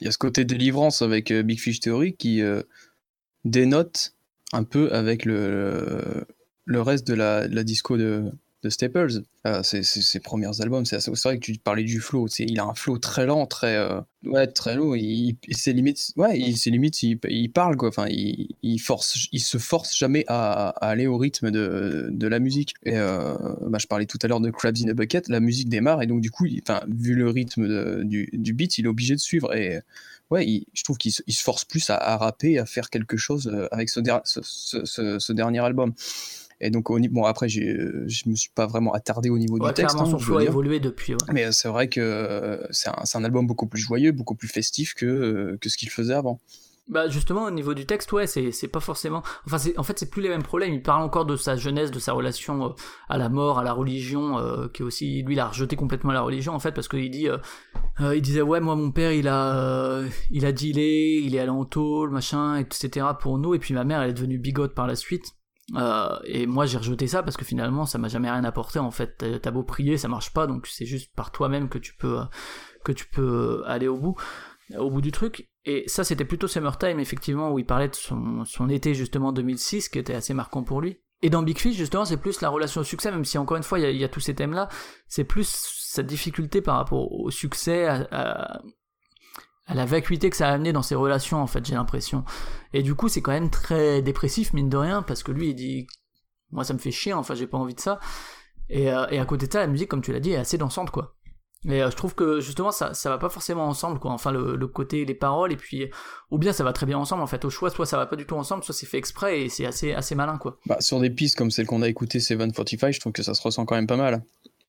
il y a ce côté délivrance avec Big Fish Theory qui dénote un peu avec le, le reste de la disco de, de Staples. Euh, ses, premiers albums, c'est vrai que tu parlais du flow. Il a un flow très lent, très euh, ouais, très lourd. Il, limites, ouais, il, ses limites, il, parle quoi. Enfin, il, force, il se force jamais à, aller au rythme de, la musique. Et euh, bah, je parlais tout à l'heure de Crabs in a Bucket. La musique démarre et donc du coup, enfin, vu le rythme du, beat, il est obligé de suivre et ouais, je trouve qu'il se, force plus à, à, rapper, à faire quelque chose avec ce, ce, ce dernier album. Et donc, au, bon, après, je me suis pas vraiment attardé au niveau du texte. Hein, son flow a évolué depuis. Mais c'est vrai que c'est un, un, album beaucoup plus joyeux, beaucoup plus festif que, que ce qu'il faisait avant. Bah justement au niveau du texte ouais c'est c'est pas forcément enfin c'est en fait c'est plus les mêmes problèmes il parle encore de sa jeunesse de sa relation euh, à la mort à la religion euh, qui est aussi lui il a rejeté complètement la religion en fait parce qu'il dit euh, il disait ouais moi mon père il a il a dealé il est allé en tôle machin etc pour nous et puis ma mère elle est devenue bigote par la suite Euh, et moi j'ai rejeté ça parce que finalement ça m'a jamais rien apporté en fait. T'as beau prier, ça marche pas, donc c'est juste par toi-même que tu peux que tu peux aller au bout, au bout du truc. Et ça c'était plutôt Summertime effectivement où il parlait de son, son été justement 2006 qui était assez marquant pour lui. Et dans Big Fish, justement, c'est plus la relation au succès, même si encore une fois, il y, a tous ces thèmes-là, c'est plus sa difficulté par rapport au succès, la vacuité que ça a amené dans ses relations, en fait, j'ai l'impression. Et du coup, c'est quand même très dépressif, mine de rien, parce que lui, il dit, moi, ça me fait chier, enfin, j'ai pas envie de ça. Et, euh, et à côté de ça, la musique, comme tu l'as dit, est assez dansante, quoi. Et euh, je trouve que justement ça ça va pas forcément ensemble quoi. Enfin le, le, côté les paroles et puis ou bien ça va très bien ensemble en fait. Au choix soit ça va pas du tout ensemble, soit c'est fait exprès et c'est assez assez malin quoi. Bah, sur des pistes comme celle qu'on a écoutée 745, je trouve que ça se ressent quand même pas mal.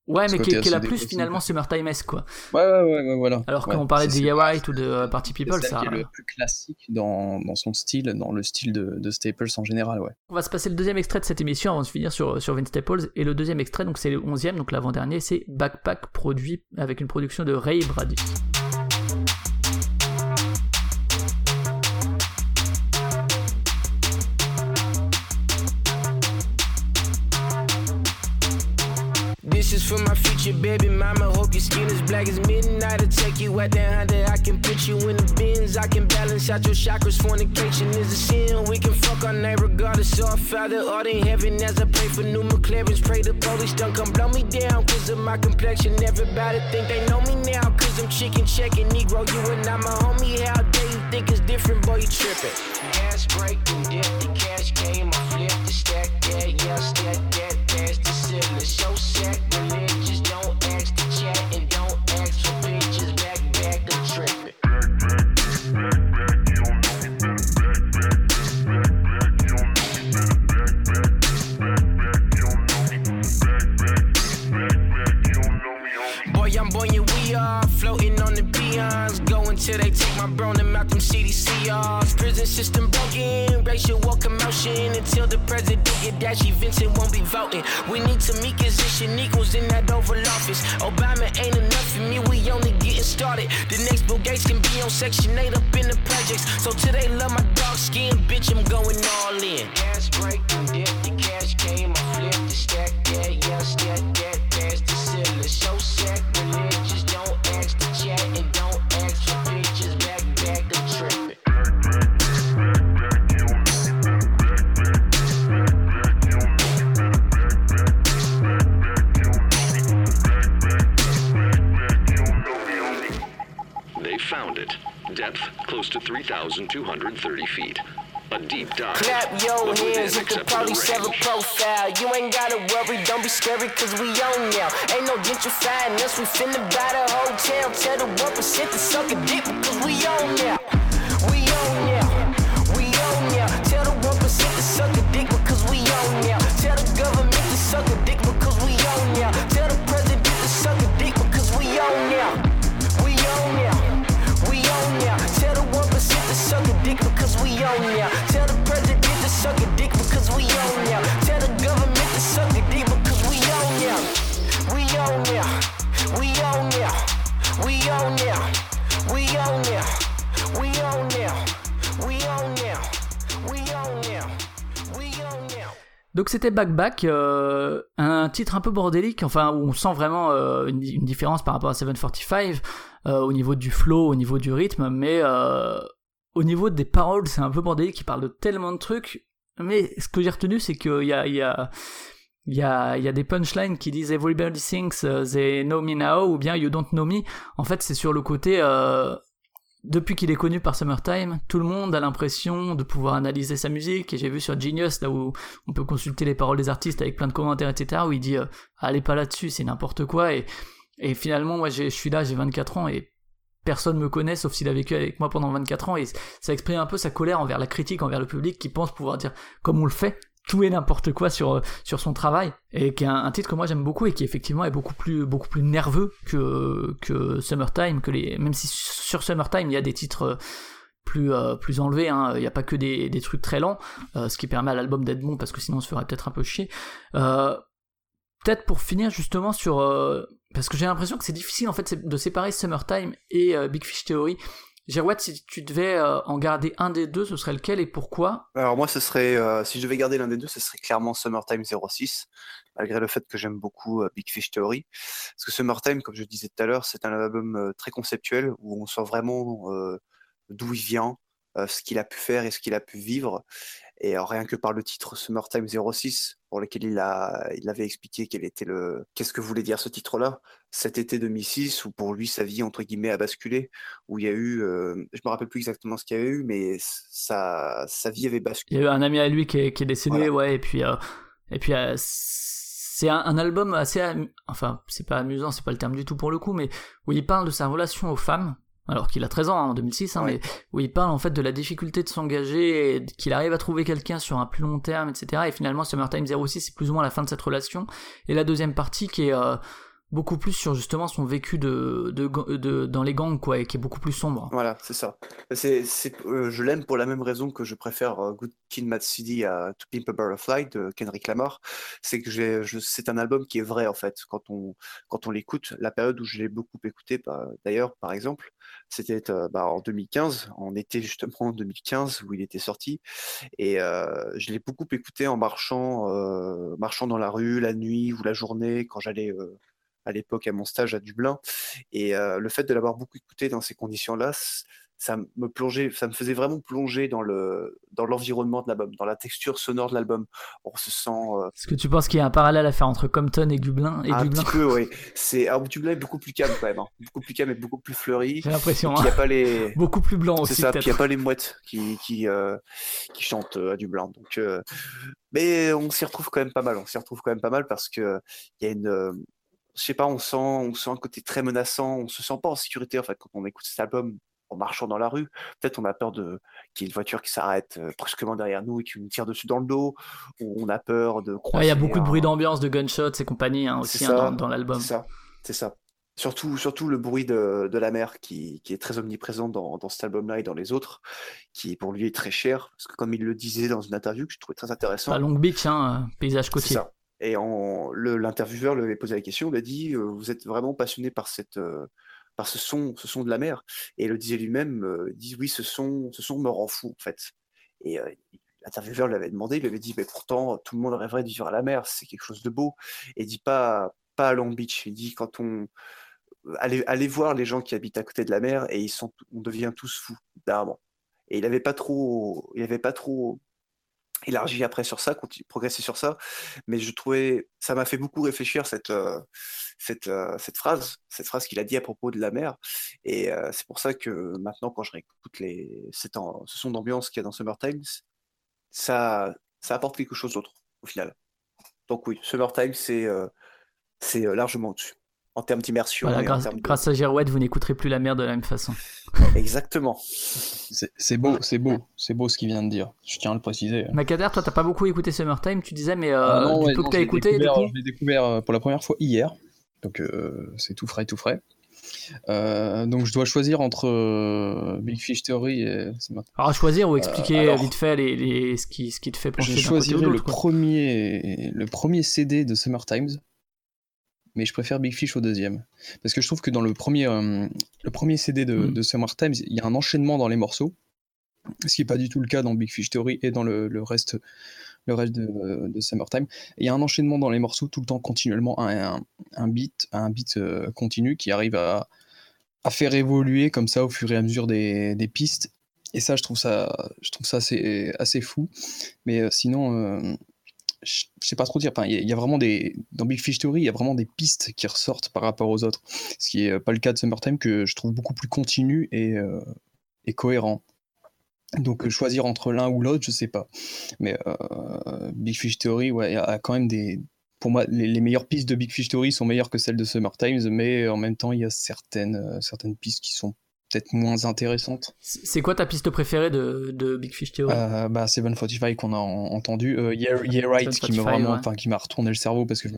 Ouais, mais qui, est la plus finalement summertime quoi. Ouais, ouais, ouais, voilà. Alors quand on parlait de The White ou de euh, Party People, ça. C'est le plus classique dans, dans, son style, dans le style de, de, Staples en général, ouais. On va se passer le deuxième extrait de cette émission avant de finir sur, sur Vince Staples. Et le deuxième extrait, donc c'est le onzième, donc l'avant-dernier, c'est Backpack, produit avec une production de Ray Brady. This is for my future baby mama. Hope your skin is black as midnight. I'll take you out there under. I can put you in the bins. I can balance out your chakras. Fornication is a sin. We can fuck our name regardless. Our Father art in heaven as I pray for new McLarens. Pray the police don't come blow me down. Cause of my complexion. Everybody think they know me now. Cause I'm chicken checking. Negro, you and not my homie. How dare you think it's different? Boy, you tripping. Gas break, dip, the cash came. I flipped the stack. Yeah, yeah, stack get dashy. Vincent won't be voting. We need to meet position equals in that Oval Office. Obama ain't enough for me, we only getting started. The next Bill Gates can be on Section 8 up in the projects. So today, love my dark skin, bitch, I'm going all in. Gas break, the cash came, I the stack, yeah, yeah, stack to 3,230 feet. A deep dive. Clap your hands if the police have a profile. You ain't gotta worry, don't be scary, cause we own now. Ain't no gentrifying us, we finna buy the hotel. Tell the 1% to suck a dick, because we own now. Donc c'était Back Back, euh, un titre un peu bordélique, enfin où on sent vraiment euh, une, différence par rapport à 745 euh, au niveau du flow, au niveau du rythme, mais au niveau des paroles, c'est un peu bordélique, il parle de tellement de trucs, mais ce que j'ai retenu, c'est qu'il y a, y a, y a, des punchlines qui disent Everybody thinks uh, they know me now ou bien You don't know me. En fait, c'est sur le côté, depuis qu'il est connu par Summertime, tout le monde a l'impression de pouvoir analyser sa musique. Et j'ai vu sur Genius, là où on peut consulter les paroles des artistes avec plein de commentaires, etc., où il dit euh, Allez pas là-dessus, c'est n'importe quoi. Et, finalement, moi, je suis là, j'ai 24 ans, et personne me connaît sauf s'il a vécu avec moi pendant 24 ans et ça exprime un peu sa colère envers la critique, envers le public qui pense pouvoir dire comme on le fait tout et n'importe quoi sur sur son travail et qui est un, titre que moi j'aime beaucoup et qui effectivement est beaucoup plus beaucoup plus nerveux que que Summertime que les même si sur Summertime il y a des titres plus euh, plus enlevés hein, il n'y a pas que des, des trucs très lents euh, ce qui permet à l'album d'être bon parce que sinon on se ferait peut-être un peu chier. Euh, peut-être pour finir justement sur parce que j'ai l'impression que c'est difficile en fait de séparer Summertime et euh, Big Fish Theory Girouette, si tu devais en garder un des deux, ce serait lequel et pourquoi? Alors moi, ce serait, si je devais garder l'un des deux, ce serait clairement Summertime 06, malgré le fait que j'aime beaucoup Big Fish Theory. Parce que Summertime, comme je disais tout à l'heure, c'est un album très conceptuel où on sent vraiment d'où il vient, ce qu'il a pu faire et ce qu'il a pu vivre. Et rien que par le titre Summertime 06, pour lequel il, a, il avait expliqué quel était le, qu'est-ce que voulait dire ce titre-là, cet été 2006, où pour lui sa vie entre guillemets a basculé, où il y a eu, je me rappelle plus exactement ce qu'il y avait eu, mais sa, sa vie avait basculé. Il y a eu un ami à lui qui est, qui est décédé, ouais, et puis, et puis c'est un, album assez, enfin c'est pas amusant, c'est pas le terme du tout pour le coup, mais où il parle de sa relation aux femmes alors qu'il a 13 ans hein, en 2006, hein, mais où il parle en fait de la difficulté de s'engager, et qu'il arrive à trouver quelqu'un sur un plus long terme, etc. Et finalement, Summertime 06, c'est plus ou moins la fin de cette relation. Et la deuxième partie qui est euh, beaucoup plus sur justement son vécu de, de, dans les gangs quoi et qui est beaucoup plus sombre. Voilà, c'est ça. C'est, euh, je l'aime pour la même raison que je préfère euh, Good Kid, Mad City à To Pimp a Butterfly de Kendrick Lamar. C'est que j'ai, c'est un album qui est vrai en fait. Quand on, quand on l'écoute, la période où je l'ai beaucoup écouté, bah, d'ailleurs par exemple, c'était euh, bah, en 2015, en été justement en 2015 où il était sorti, et je l'ai beaucoup écouté en marchant, marchant dans la rue la nuit ou la journée quand j'allais à l'époque à mon stage à Dublin. Et le fait de l'avoir beaucoup écouté dans ces conditions-là, ça me plongeait, ça me faisait vraiment plonger dans le dans l'environnement de l'album, dans la texture sonore de l'album. On se sent. Est-ce que tu penses qu'il y a un parallèle à faire entre Compton et Dublin et Un Dublin petit peu, oui. C'est Dublin est beaucoup plus calme quand même, hein. beaucoup plus calme et beaucoup plus fleuri. J'ai l'impression. Il n'y a pas les. beaucoup plus blanc aussi. C'est ça. Puis il n'y a pas les mouettes qui qui qui chantent à Dublin. Donc, mais on s'y retrouve quand même pas mal. On s'y retrouve quand même pas mal parce que il y a une je sais pas, on sent, on sent un côté très menaçant, on se sent pas en sécurité en fait quand on écoute cet album en marchant dans la rue. Peut-être on a peur de qu'il y ait une voiture qui s'arrête euh, brusquement derrière nous et qui nous tire dessus dans le dos, ou on a peur de. Il y a beaucoup de bruit d'ambiance, de gunshots et compagnie hein, aussi hein, dans, l'album. C'est ça, c'est ça. Surtout, surtout le bruit de, de la mer qui, qui, est très omniprésent dans, dans cet album-là et dans les autres, qui pour lui est très cher, parce que comme il le disait dans une interview que je trouvais très intéressant. À Long Beach, hein, paysage côtier. Ça. Et l'intervieweur lui avait posé la question, il a dit Vous êtes vraiment passionné par, cette, par ce, son, ce son de la mer Et le disait lui-même Il dit Oui, ce son, ce son me rend fou, en fait. Et l'intervieweur lui avait demandé il lui avait dit Mais pourtant, tout le monde rêverait de vivre à la mer, c'est quelque chose de beau. Et il dit Pas, pas à Long Beach. Il dit Quand on. Allez, allez voir les gens qui habitent à côté de la mer et ils sont, on devient tous fous d'arbres. Et il n'avait pas trop, il avait pas trop élargi après sur ça, progresser sur ça. Mais je trouvais, ça m'a fait beaucoup réfléchir cette, euh, cette, euh, cette phrase, cette phrase qu'il a dit à propos de la mer. Et euh, c'est pour ça que maintenant, quand je réécoute les, ce son d'ambiance qu'il y a dans Summertime, ça, ça apporte quelque chose d'autre au final. Donc oui, Summertime, c'est c'est largement au-dessus en termes d'immersion. grâce, à Girouette, vous n'écouterez plus la mer de la même façon. Exactement. C'est beau, c'est beau, c'est beau ce qu'il vient de dire. Je tiens à le préciser. Macader, toi, t'as pas beaucoup écouté Summertime, tu disais, mais euh, ah du peu que t'as écouté, Je l'ai découvert euh, pour la première fois hier, donc euh, c'est tout frais, tout frais. donc je dois choisir entre Big Fish Theory et Alors choisir ou expliquer vite fait les, ce, qui, ce qui te fait pencher Je choisirais le premier, le premier CD de Summertime mais je préfère Big Fish au deuxième. Parce que je trouve que dans le premier, euh, le premier CD de, mm. de Summer Times, il y a un enchaînement dans les morceaux, ce qui n'est pas du tout le cas dans Big Fish Theory et dans le, le reste, le reste de, de Summertime. Il y a un enchaînement dans les morceaux tout le temps continuellement, un, un, beat, un beat euh, continu qui arrive à, à, faire évoluer comme ça au fur et à mesure des, des pistes. Et ça, je trouve ça, je trouve ça assez, assez fou. Mais euh, sinon, je sais pas trop dire. il y, a vraiment des dans Big Fish Theory, il y a vraiment des pistes qui ressortent par rapport aux autres, ce qui est euh, pas le cas de Summertime que je trouve beaucoup plus continu et, euh, et cohérent. Donc euh, choisir entre l'un ou l'autre, je sais pas. Mais Big Fish Theory, ouais, a quand même des pour moi, les, meilleures pistes de Big Fish Theory sont meilleures que celles de Summertime, mais en même temps, il y a certaines, certaines pistes qui sont peut-être moins intéressante. C'est quoi ta piste préférée de, de Big Fish Theory? Euh, bah, 745 qu'on a entendu. Euh, yeah, Right qui m'a vraiment, qui m'a retourné le cerveau parce que je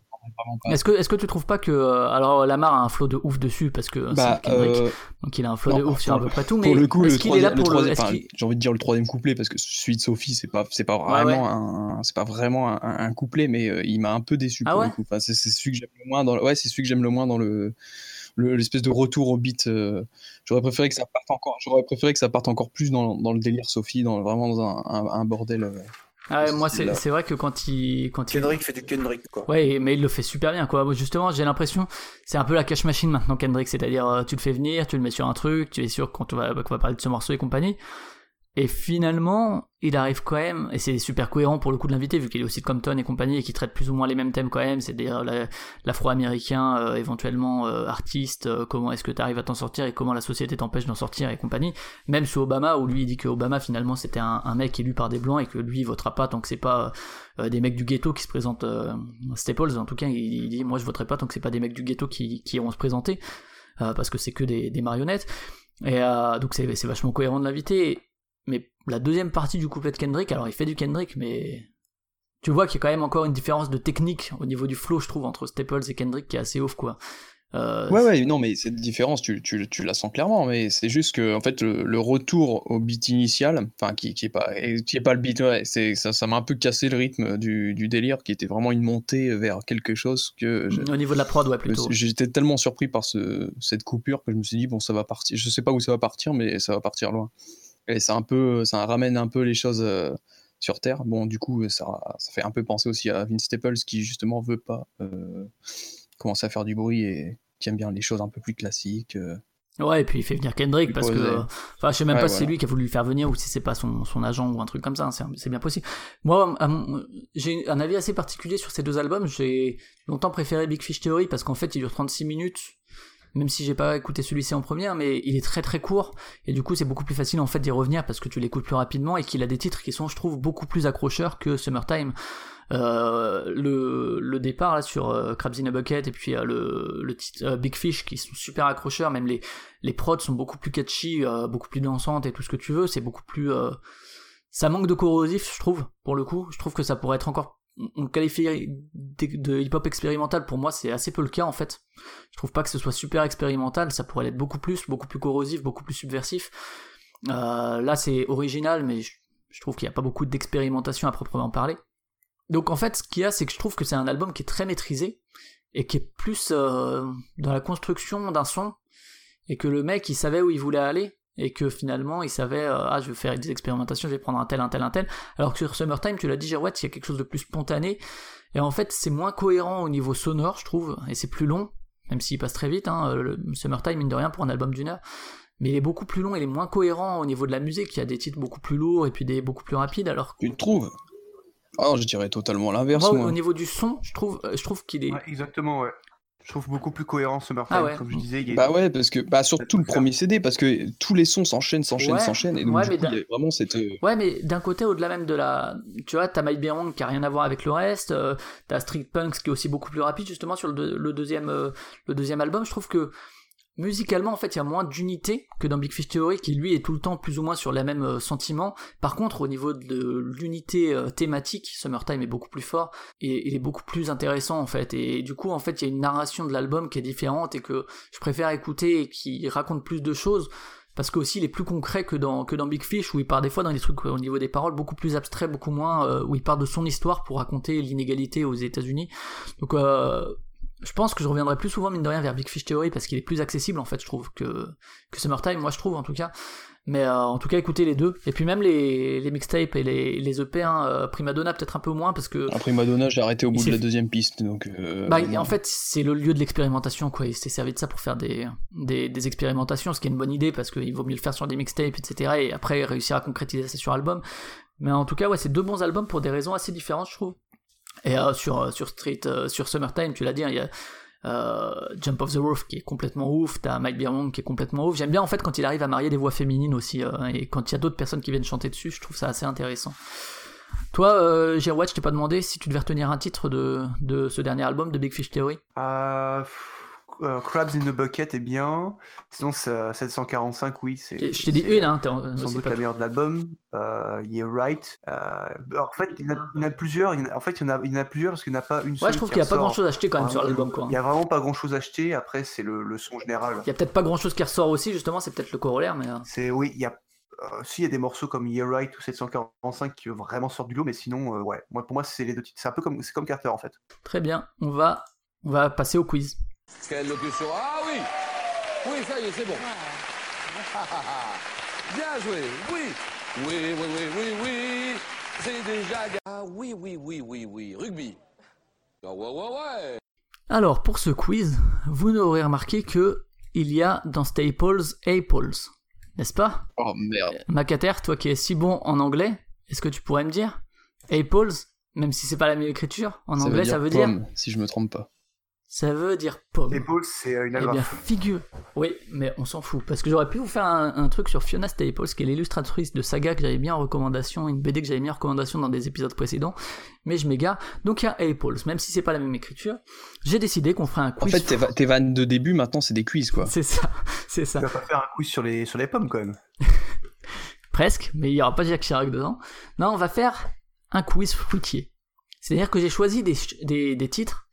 Est-ce que, est-ce que tu trouves pas que euh, alors Lamar a un flow de ouf dessus parce que bah, euh, donc il a un flow de ouf sur à peu près tout. Mais pour le coup, est-ce qu'il est là pour le, J'ai envie de dire le troisième couplet parce que celui de Sophie c'est pas c'est pas vraiment un c'est pas vraiment un, un, couplet mais il m'a un peu déçu ah pour le coup. Enfin, c'est celui que j'aime le moins dans ouais c'est celui que j'aime le moins dans le l'espèce de retour au beat. j'aurais préféré que ça parte encore. J'aurais préféré que ça parte encore plus dans, dans le délire Sophie, dans vraiment dans un, un, bordel. Ah moi, c'est vrai que quand il. Quand Kendrick fait du Kendrick, quoi. Ouais, mais il le fait super bien, quoi. Justement, j'ai l'impression, c'est un peu la cash machine maintenant, Kendrick. C'est-à-dire, tu le fais venir, tu le mets sur un truc, tu es sûr qu'on va, qu'on va parler de ce morceau et compagnie. Et finalement, il arrive quand même, et c'est super cohérent pour le coup de l'invité, vu qu'il est aussi de Compton et compagnie, et qui traite plus ou moins les mêmes thèmes quand même, c'est-à-dire l'afro-américain, euh, éventuellement euh, artiste, euh, comment est-ce que tu arrives à t'en sortir et comment la société t'empêche d'en sortir et compagnie. Même sur Obama, où lui il dit que Obama finalement c'était un, mec élu par des blancs et que lui il votera pas tant que c'est pas des mecs du ghetto qui se présentent, Staples en tout cas, il, dit moi je voterai pas tant que c'est pas des mecs du ghetto qui, iront se présenter, parce que c'est que des marionnettes. Et donc c'est vachement cohérent de l'inviter. Mais la deuxième partie du couplet de Kendrick, alors il fait du Kendrick, mais tu vois qu'il y a quand même encore une différence de technique au niveau du flow, je trouve, entre Staples et Kendrick qui est assez ouf, quoi. Euh, ouais, ouais, non, mais cette différence, tu, tu, tu, la sens clairement, mais c'est juste que, en fait, le, retour au beat initial, enfin, qui, qui, est pas, qui est pas le beat, ouais, c'est, ça, ça m'a un peu cassé le rythme du, du, délire, qui était vraiment une montée vers quelque chose que. Au niveau de la prod, ouais, plutôt. J'étais tellement surpris par ce, cette coupure que je me suis dit, bon, ça va partir, je sais pas où ça va partir, mais ça va partir loin. Et ça un peu, ça ramène un peu les choses euh, sur Terre. Bon, du coup, ça, ça fait un peu penser aussi à Vince Staples qui justement veut pas euh, commencer à faire du bruit et qui aime bien les choses un peu plus classiques. Euh. Ouais, et puis il fait venir Kendrick parce que. Enfin, je sais même pas si c'est lui qui a voulu le faire venir ou si c'est pas son, son, agent ou un truc comme ça, hein, c'est bien possible. Moi, j'ai un avis assez particulier sur ces deux albums. J'ai longtemps préféré Big Fish Theory parce qu'en fait, il dure 36 minutes même si j'ai pas écouté celui-ci en première, mais il est très très court, et du coup c'est beaucoup plus facile en fait d'y revenir parce que tu l'écoutes plus rapidement et qu'il a des titres qui sont, je trouve, beaucoup plus accrocheurs que Summertime. Euh, le, départ là sur euh, Crabs in a Bucket et puis euh, le, le titre Big Fish qui sont super accrocheurs, même les, les prods sont beaucoup plus catchy, beaucoup plus dansantes et tout ce que tu veux, c'est beaucoup plus... ça manque de corrosif, je trouve, pour le coup. Je trouve que ça pourrait être encore on qualifie de, hip-hop expérimental, pour moi c'est assez peu le cas en fait. Je trouve pas que ce soit super expérimental, ça pourrait l'être beaucoup plus, beaucoup plus corrosif, beaucoup plus subversif. Euh, là c'est original, mais je, trouve qu'il n'y a pas beaucoup d'expérimentation à proprement parler. Donc en fait ce qu'il y a c'est que je trouve que c'est un album qui est très maîtrisé, et qui est plus euh, dans la construction d'un son, et que le mec il savait où il voulait aller, et que finalement il savait euh, ah je vais faire des expérimentations je vais prendre un tel un tel un tel alors que sur Summertime tu l'as dit Girouette il y a quelque chose de plus spontané. Et en fait c'est moins cohérent au niveau sonore je trouve et c'est plus long même s'il passe très vite hein, le Summertime mine de rien pour un album d'une heure. Mais il est beaucoup plus long il est moins cohérent au niveau de la musique. Il y a des titres beaucoup plus lourds et puis des beaucoup plus rapides alors tu trouves? Ah, je dirais totalement l'inverse. au niveau du son, je trouve, euh, je trouve qu'il est. exactement, ouais je trouve beaucoup plus cohérent Summertime, ah comme je disais. Bah ouais, parce que bah, surtout le premier CD, parce que tous les sons s'enchaînent, s'enchaînent, s'enchaînent, et donc du coup, il y a vraiment cette. Euh, ouais, mais d'un côté, au-delà même de la, tu vois, t'as Mike Berong qui a rien à voir avec le reste, euh, t'as Street Punks qui est aussi beaucoup plus rapide justement sur le, deuxième, euh, le deuxième album. Je trouve que musicalement en fait il y a moins d'unité que dans Big Fish Theory qui lui est tout le temps plus ou moins sur les mêmes euh, sentiments par contre au niveau de l'unité euh, thématique Summertime est beaucoup plus fort et il est beaucoup plus intéressant en fait et du coup en fait il y a une narration de l'album qui est différente et que je préfère écouter et qui raconte plus de choses parce qu'aussi il est plus concret que dans, que Big Fish où il part des fois dans des trucs au niveau des paroles beaucoup plus abstraits, beaucoup moins euh, où il part de son histoire pour raconter l'inégalité aux États-Unis. Donc je pense que je reviendrai plus souvent, mine de rien, vers Big Fish Theory parce qu'il est plus accessible, en fait, je trouve, que, que Summertime, moi je trouve, en tout cas. Mais euh, en tout cas, écoutez les deux. Et puis même les, les mixtapes et les, les EP, hein, euh, Primadonna peut-être un peu moins parce que. Ah, Primadonna, j'ai arrêté au bout de la deuxième piste. Donc, euh, bah, en fait, c'est le lieu de l'expérimentation, quoi. Il s'est servi de ça pour faire des, des, des, expérimentations, ce qui est une bonne idée parce qu'il vaut mieux le faire sur des mixtapes, etc. Et après réussir à concrétiser ça sur album. Mais en tout cas, ouais, c'est deux bons albums pour des raisons assez différentes, je trouve. Et euh, sur, euh, sur Street, euh, Summertime, tu l'as dit, hein, il y a Jump of the Roof qui est complètement ouf, t'as Mike Birmong qui est complètement ouf. J'aime bien en fait quand il arrive à marier des voix féminines aussi, et quand il y a d'autres personnes qui viennent chanter dessus, je trouve ça assez intéressant. Toi, euh, je t'ai pas demandé si tu devais retenir un titre de, de ce dernier album de Big Fish Theory Crabs in the Bucket est bien. Sinon, 745, oui. c'est Je t'ai dit une, hein. Sans doute la meilleure de l'album. Euh, you're right. Euh, en fait, il y en a, plusieurs. en fait, il y en a, il y en a plusieurs parce qu'il n'y en a pas une seule. Ouais, je trouve qu'il n'y a pas grand chose à acheter quand même sur l'album. Il n'y a vraiment pas grand chose à acheter. Après, c'est le, le, son général. Il y a peut-être pas grand chose qui ressort aussi, justement. C'est peut-être le corollaire. mais... C'est, oui, il y a s'il y a des morceaux comme You're Right ou 745 qui vraiment sortent du lot, mais sinon, ouais, moi, pour moi, c'est les deux titres. C'est un peu comme, comme Carter en fait. Très bien, on va, on va passer au quiz. Quelle locution Ah oui Oui, ça y est, c'est bon. Bien joué, oui. Oui, oui, oui, oui, oui. C'est déjà... Ah oui, oui, oui, oui, oui. Rugby. Ah ouais, ouais, ouais. Alors, pour ce quiz, vous n'aurez remarqué que il y a dans Staples Apples, n'est-ce pas? Oh merde. Macater, toi qui es si bon en anglais, est-ce que tu pourrais me dire? Apples, même si c'est pas la même écriture, en anglais ça veut dire pomme, si je me trompe pas. Ça veut dire pomme. Les balls, c'est euh, une Eh bien, alva. figure. Oui, mais on s'en fout. Parce que j'aurais pu vous faire un, un truc sur Fiona Staples, qui est l'illustratrice de Saga que j'avais mis en recommandation, une BD que j'avais mis en recommandation dans des épisodes précédents. Mais je m'égare. Donc il y a Apples, même si c'est pas la même écriture. J'ai décidé qu'on ferait un En quiz. fait, tes, va- tes vannes de début, maintenant, c'est des quiz, quoi. C'est ça, c'est ça. Tu vas pas faire un quiz sur les, sur les pommes quand même. Presque, mais il y aura pas Jacques Chirac dedans. Non, on va faire un quiz fruitier. C'est-à-dire que j'ai choisi des, des, des titres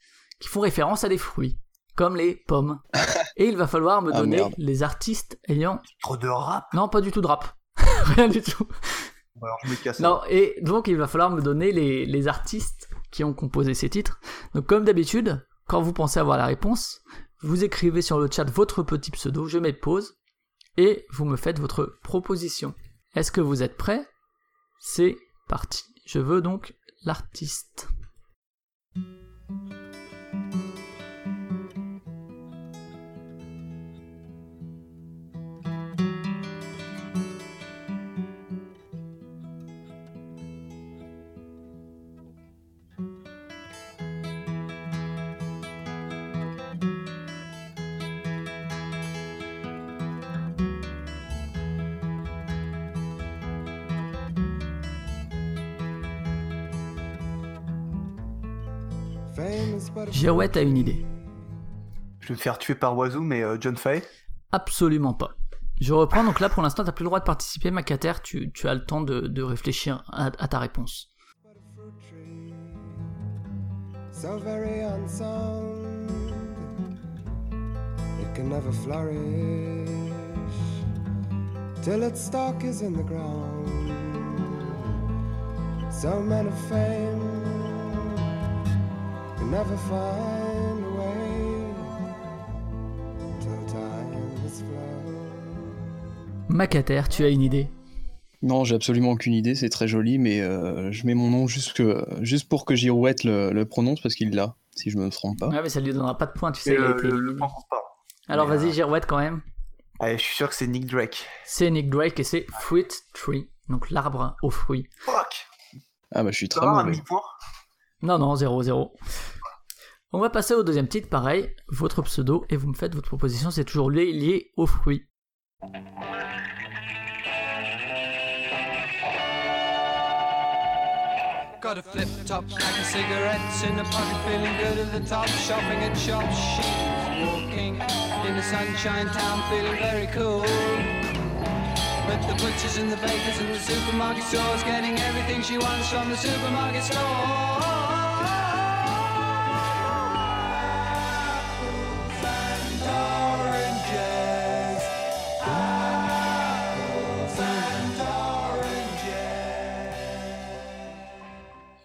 qui font référence à des fruits, comme les pommes. Et il va falloir me Ah, donner merde. les artistes ayant... Trop de rap. Non, pas du tout de rap. Rien du tout. Bon, alors je me casse. Non, et donc il va falloir me donner les, les artistes qui ont composé ces titres. Donc comme d'habitude, quand vous pensez avoir la réponse, vous écrivez sur le chat votre petit pseudo, je mets pause, et vous me faites votre proposition. Est-ce que vous êtes prêts? C'est parti. Je veux donc l'artiste. Girouette a une idée. Je vais me faire tuer par oiseau, mais euh, John Fay. Absolument pas. Je reprends, donc là pour l'instant t'as plus le droit de participer, Macater, tu, tu as le temps de, de réfléchir à, à ta réponse. so can never find a way till time is flown. Macater, tu as une idée? Non, j'ai absolument aucune idée, c'est très joli, mais euh, je mets mon nom juste, que, juste pour que Girouette le, le prononce parce qu'il l'a, si je me trompe pas. Ouais, mais ça lui donnera pas de points, tu sais. Il a été le, pas. Alors vas-y, euh, Girouette quand même. Allez, je suis sûr que c'est Nick Drake. C'est Nick Drake et c'est Fruit Tree, donc l'arbre aux fruits. Fuck Ah bah je suis très mauvais. Non, non, 0-0. On va passer au deuxième titre, pareil, votre pseudo, et vous me faites votre proposition, c'est toujours lié, lié aux fruits. Got a flip top, pack of cigarettes in a pocket, feeling good at the top. Shopping at shops, she's walking in the sunshine town, feeling very cool. But the butchers and the bakers and the supermarket stores, getting everything she wants from the supermarket store.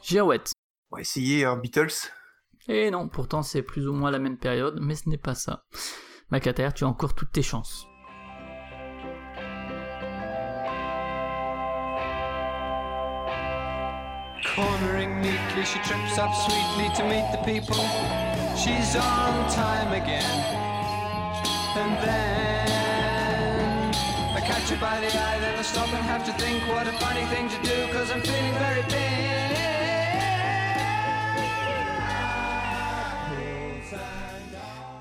Girouette. On va essayer un Beatles. Et non, pourtant c'est plus ou moins la même période, mais ce n'est pas ça. Macater, tu as encore toutes tes chances. Cornering neatly, she trips up sweetly to meet the people. She's on time again. And then I catch her by the eye, then I stop and have to think what a funny thing to do, cause I'm feeling very big.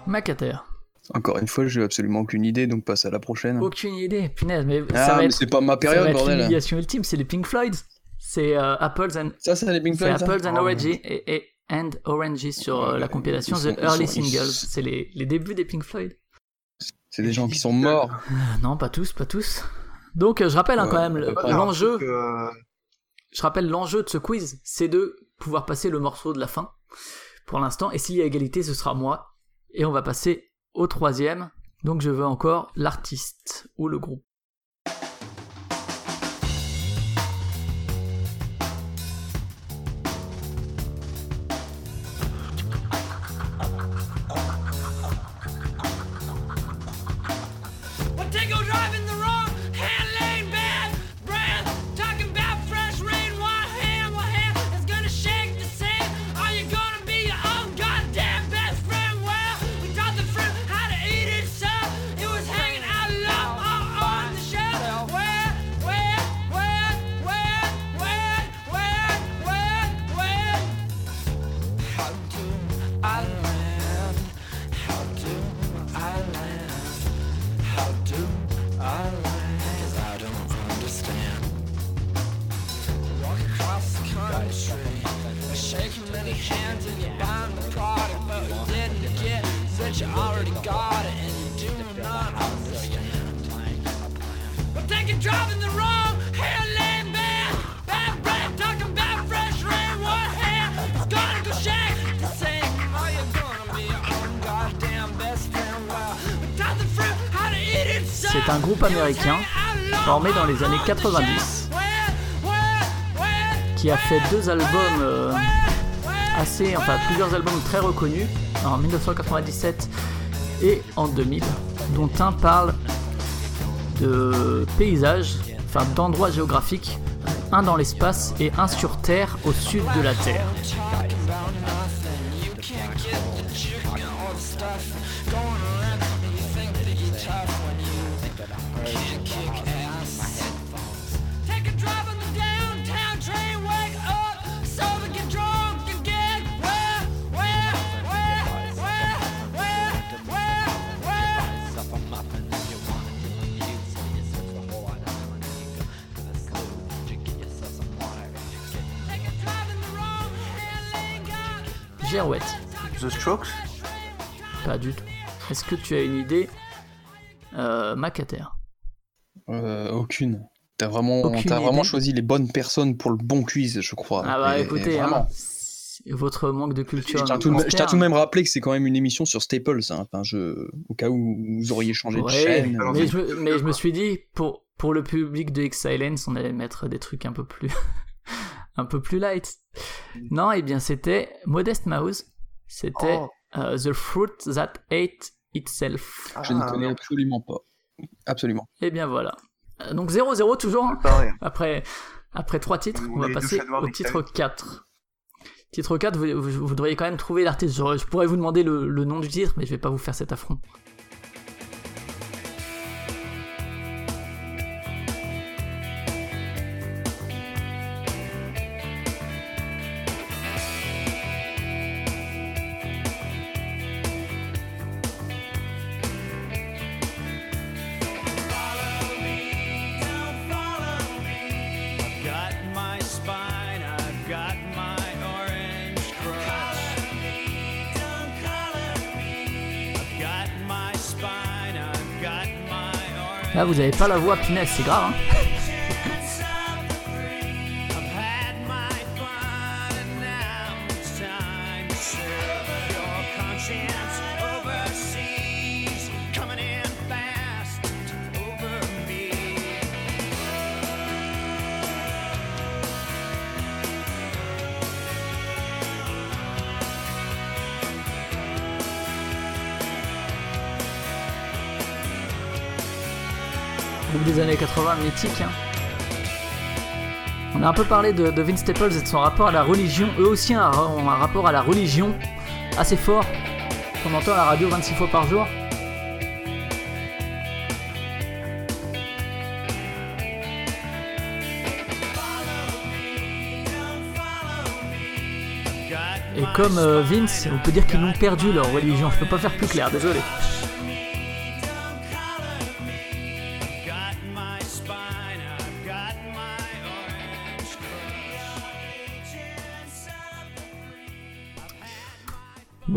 Macater. Encore une fois, j'ai absolument aucune idée, donc passe à la prochaine. Aucune idée, punaise, mais ah, ça va mais être, c'est pas ma ça va période, bordel. l'humiliation ultime, c'est les Pink Floyd. C'est euh, Apples and, Ça, c'est les Pink c'est Floyd, ça Apples and Oh, Oranges et, et- and Oranges sur euh, la compilation sont- The Early sont- ils- Singles. C'est les, les débuts des Pink Floyd. C'est des gens qui sont morts. Ah, non, pas tous, pas tous. Donc euh, je rappelle hein, Ouais, quand même l'enjeu. euh, Je rappelle l'enjeu de ce quiz, c'est de pouvoir passer le morceau de la fin pour l'instant. Et s'il y a égalité, ce sera moi. Et on va passer au troisième. Donc je veux encore l'artiste ou le groupe. You already got it and you do not understand. Well, take a drive in the wrong hair lane bad, bad breath, talking about fresh rain. What hair? Is gonna go shag the same? Are you gonna be your own goddamn best friend? Well, without the fruit, how to eat it. so C'est un groupe américain formé dans les années 90 qui a fait deux albums euh, assez, enfin plusieurs albums très reconnus en 1997 et en 2000, dont un parle de paysages, enfin d'endroits géographiques, un dans l'espace et un sur Terre au sud de la Terre. Girouette, The Strokes pas du tout. Est-ce que tu as une idée euh, Macater? Euh, aucune. T'as vraiment, Aucune choisi les bonnes personnes pour le bon quiz, je crois. Ah bah Et- écoutez, hein, vraiment. votre manque de culture. Je tiens, tout, de même rappelé que c'est quand même une émission sur Staples, hein. enfin, je, au cas où vous auriez changé de chaîne. mais, je, me- mais je me suis dit, pour, pour le public de X-Silence, on allait mettre des trucs un peu plus, un peu plus light. Non, et bien c'était Modest Mouse. C'était Oh. euh, The Fruit That Ate Itself. Je ne Ah, connais absolument pas. Absolument. Et bien voilà. Euh, Donc 0-0 toujours. hein. Après, après trois titres, On on va passer au titre 4. Titre 4, vous, vous- vous devriez quand même trouver l'artiste. Je, je pourrais vous demander le, le nom du titre, mais je vais pas vous faire cet affront. Vous avez pas la voix, punaise, c'est grave. Hein hein. On a un peu parlé de, Vince Staples et de son rapport à la religion. Eux aussi ont un rapport à la religion assez fort. Qu'on entend à la radio 26 fois par jour. Et comme euh, Vince, on peut dire qu'ils l'ont perdu leur religion. Je peux pas faire plus clair, désolé.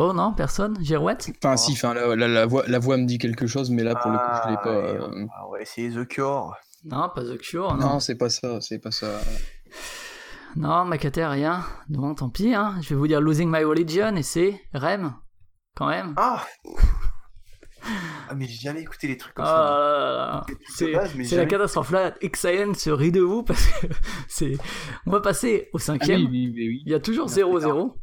Bon, non, personne Girouette? Enfin, si, enfin, la, la- la voix, la voix me dit quelque chose, mais là, pour le coup, je l'ai Ah, pas. ouais, euh, On va essayer The Cure. Non, pas The Cure, non. Non, c'est pas ça, c'est pas ça. Non, Macater, rien. Non, tant pis, hein. Je vais vous dire Losing My Religion et c'est Rem, quand même. Ah Ah, mais j'ai jamais écouté les trucs comme ça. de C'est la catastrophe là. XIN se rit de vous parce que c'est. On va passer au Ah cinquième. oui, oui, oui, oui. Il y a toujours Ah, 0-0.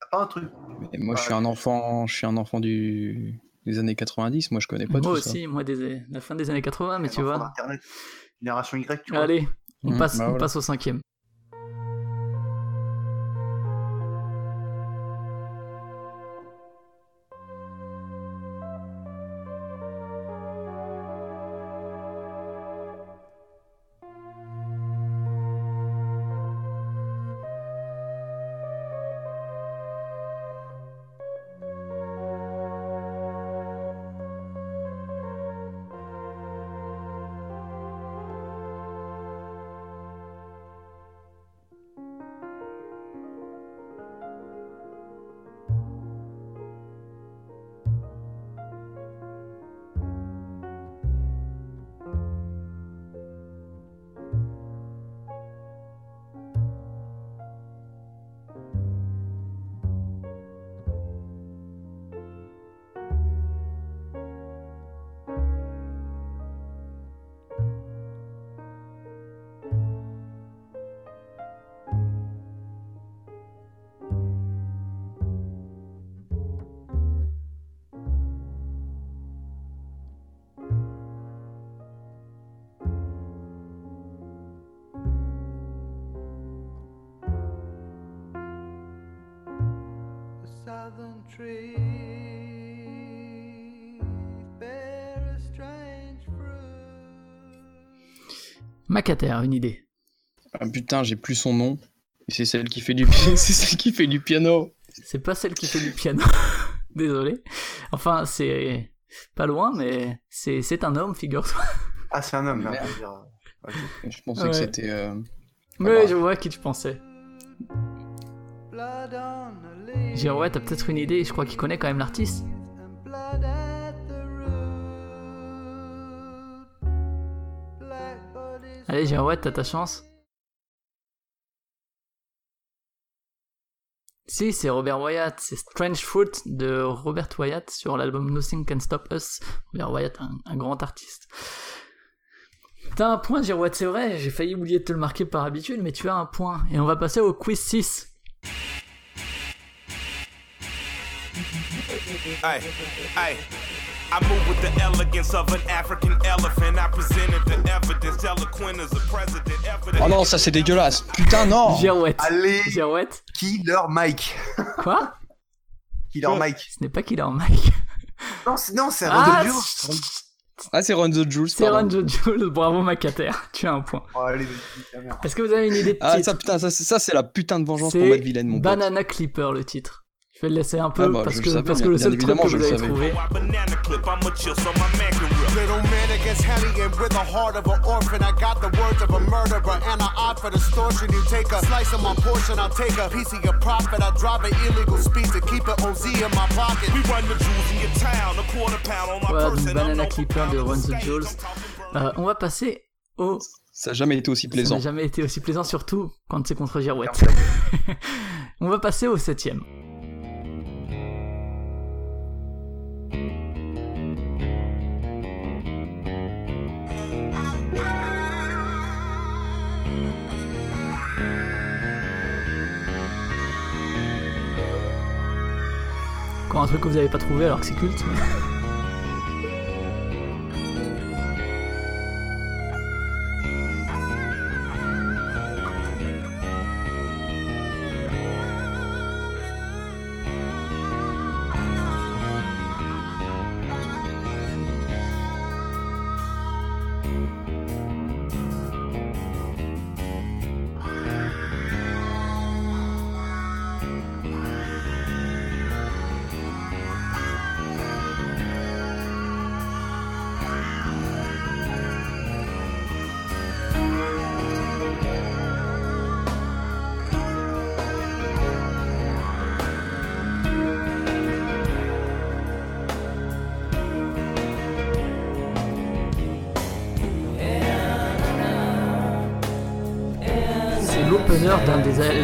T'as pas un truc Mais moi, je suis un enfant, je suis un enfant du, des années 90. Moi, je connais pas Moi tout aussi, moi, des... la fin des années 80, mais un tu vois. d'Internet. Génération Y, tu vois. Allez, on, Mmh, passe, bah on passe au cinquième. Une idée. Ah, putain, j'ai plus son nom. Et c'est celle qui fait du c'est celle qui fait du piano. C'est pas celle qui fait du piano. Désolé. Enfin, c'est pas loin, mais c'est c'est un homme, figure-toi. Ah, c'est un homme, là. Je pensais Ouais. que c'était. euh, Mais bah. je vois qui tu pensais. Leaves Girouette, t'as peut-être une idée, je crois qu'il connaît quand même l'artiste. Allez, Girouette, t'as ta chance. Si, c'est Robert Wyatt, c'est Strange Fruit de Robert Wyatt sur l'album Nothing Can Stop Us. Robert Wyatt, un, grand artiste. T'as un point, Girouette, c'est vrai, j'ai failli oublier de te le marquer par habitude, mais tu as un point. Et on va passer au quiz 6. Hey, hey. I move with the elegance of an African elephant. I presented the evidence, eloquent as a president. Evidence. Oh non, ça c'est dégueulasse. Putain, non. Girouette. Allez, Girouette. Killer Mike. Quoi? Killer Mike. Ce n'est pas Killer Mike. Non, c'est, non, c'est Ah, Ronald c'est- Joe. Ah, c'est Run the Jules. c'est pardon. Ron Jules, bravo Macater, tu as un point. Oh, allez. Est-ce que vous avez une idée de Ah, titre? ça, putain, ça, c'est- ça, c'est la putain de vengeance pour Matt Villain, mon pote. Banana Clipper le titre. Je vais le laisser un peu Ah bah, parce que, le savais, parce que bien- le seul bien truc évidemment, que je vous le avez savais. trouvé. On my Voilà, person. donc Banana Clipper de Run the Jewels. Euh, on va passer au. Ça a jamais été aussi Ça plaisant. n'a jamais été aussi plaisant, surtout quand c'est contre Girouette. on va passer au septième. Encore un truc que vous n'avez pas trouvé alors que c'est culte. mais-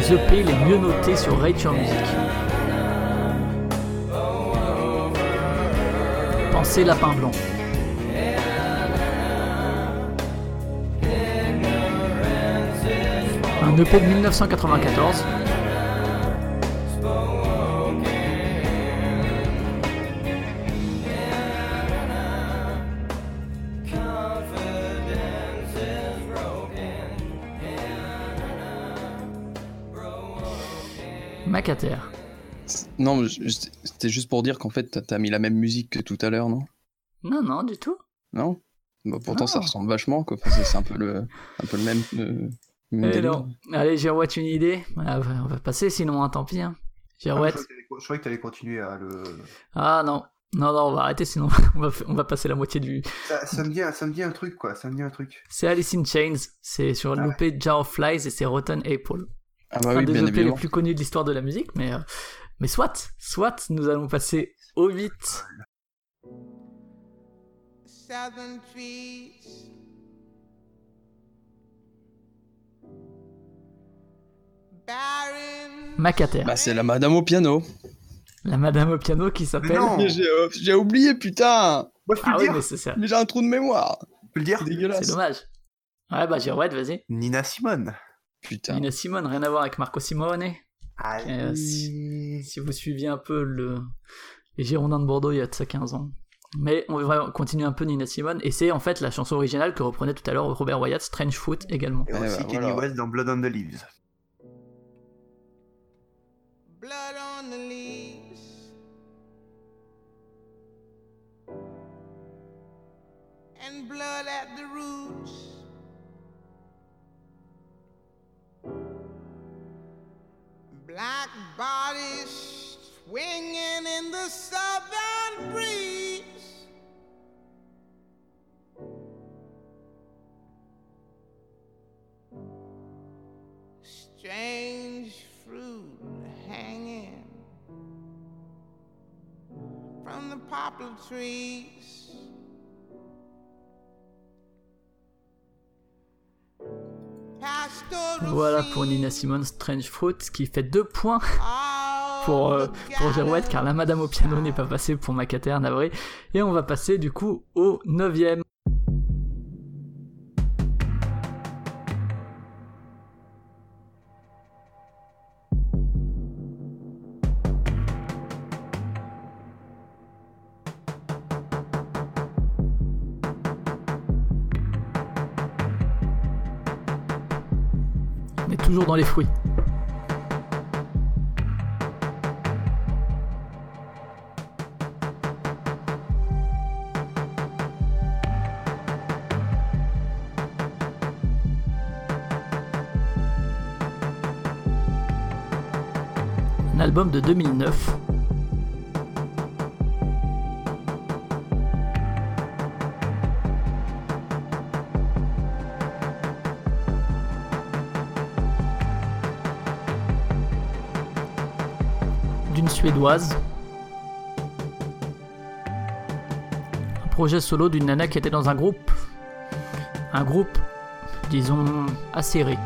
des EP les mieux notés sur Rate Music. Pensez Lapin Blanc. Un EP de 1994. Macater. Non, c'était juste pour dire qu'en fait, t'as- mis la même musique que tout à l'heure, non? Non, non, du tout. Non? Bah, Pourtant, ça Non. ressemble vachement, quoi. Enfin, c'est c'est un peu le, un peu le même. euh, même Eh non. Allez, Girouette, une idée? Ah, On va passer, sinon, hein, tant pis. Hein. Ah, je Girouette. croyais que t'allais- je croyais que tu allais continuer à le. Ah non. Non, non, on va arrêter, sinon on va, on va passer la moitié du... Ça, ça me dit, un- ça me dit un truc, quoi. Ça me dit un truc. C'est Alice in Chains, c'est sur Ah ouais. l'OP Jar of Flies et c'est Rotten Apple. Ah bah un oui, des bien EP les plus connus de l'histoire de la musique, mais, euh, mais soit, soit, nous allons passer au 8. Southern trees. Barren. Macater, Bah, c'est la madame au piano. la madame au piano qui s'appelle... Non. J'ai euh, j'ai oublié, putain Moi, je peux Ah le oui, dire. mais c'est ça. Mais j'ai un trou de mémoire. Je peux le dire. C'est dommage. Ouais, bah Girouette, vas-y. Nina Simone. Putain. Nina Simone, rien à voir avec Marco Simone. Euh, si, vous suiviez un peu le, les Girondins de Bordeaux il y a de ça 15 ans. Mais on va continuer un peu Nina Simone, et c'est en fait la chanson originale que reprenait tout à l'heure Robert Wyatt, Strange Foot également. Et aussi eh Kenny. West dans Blood on the Leaves. Blood on the leaves And blood at the roots Black bodies swinging in the southern breeze. Strange fruit hanging from the poplar trees. Voilà pour Nina Simone Strange Fruit qui fait deux points pour, euh, pour car la madame au piano n'est pas passée pour Macater navré. Et on va passer du coup au neuvième. Toujours dans les fruits. Un album de 2009. Un projet solo d'une nana qui était dans un groupe. Un groupe, disons, acéré.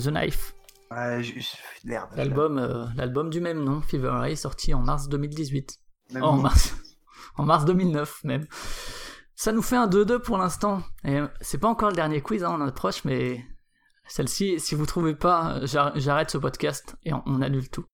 The Knife. Ouais, je- je- merde. L'album, euh, l'album du même nom, Fever Ray, sorti en mars 2018. Même Oh, en mars, en mars 2009 même. Ça nous fait un 2-2 pour l'instant. Et euh, c'est pas encore le dernier quiz, hein, on approche, mais celle-ci, si vous trouvez pas, j'ar- j'arrête ce podcast et on, on annule tout.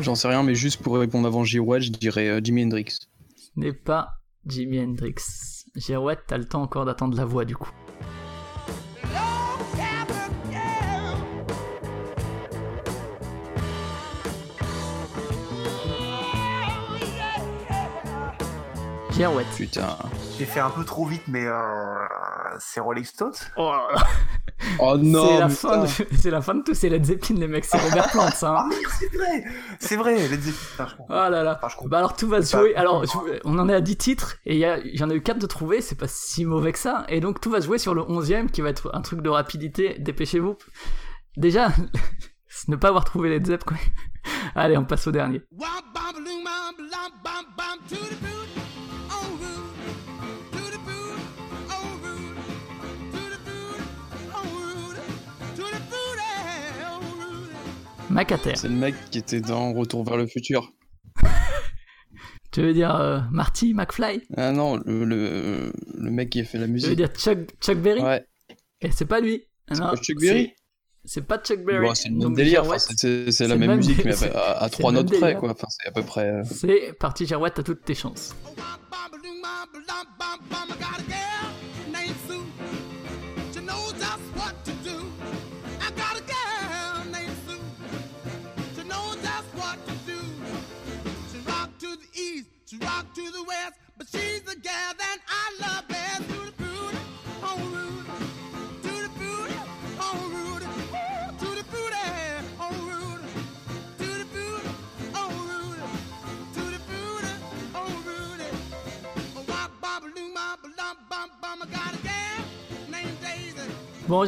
J'en sais rien, mais juste pour répondre avant Girouette, je dirais euh, Jimi Hendrix. n'est pas Jimi Hendrix. Girouette, t'as le temps encore d'attendre la voix du coup. Girouette. Putain. J'ai fait un peu trop vite, mais euh, c'est Rolling Stones. Oh, Oh non c'est la, fin de, putain. c'est la fin de tous ces Led Zeppelin, les mecs, c'est Robert Plant, ça. Ah hein. mais c'est vrai, c'est vrai. Led Zeppelin, je comprends. Oh là là. Enfin, je comprends. Bah alors tout va se Pas- jouer. Alors je- on en est à 10 titres et il y, en a eu 4 de trouver, c'est pas si mauvais que ça. Et donc tout va se jouer sur le 11ème qui va être un truc de rapidité. Dépêchez-vous. Déjà, ne pas avoir trouvé les Zepp quoi. Allez, on passe au dernier. Macater. C'est le mec qui était dans Retour vers le futur. Tu veux dire euh, Marty McFly? Ah non, le, le, le mec qui a fait la Tu veux musique. dire Chuck, Chuck Berry? Ouais, Et c'est pas lui. c'est Non, pas Chuck Berry? C'est pas Chuck Berry. Bon, C'est le même Donc, délire, enfin, c'est- c'est c'est c'est la même même musique, mais c'est- à, à c'est trois notes près, quoi. Enfin, c'est à peu près. euh, C'est parti, Girouette, t'as toutes tes chances. She rock to the west, but she's the girl that I love best. To the booty, on Rudy. To the booty, on Rudy. Woo, To the booty, on Rudy. To the booty, on Rudy. To the booty, on Rudy. Oh, wop, bop, loom, bop, lum, bum, bum. I got a gal named Daisy. Bon,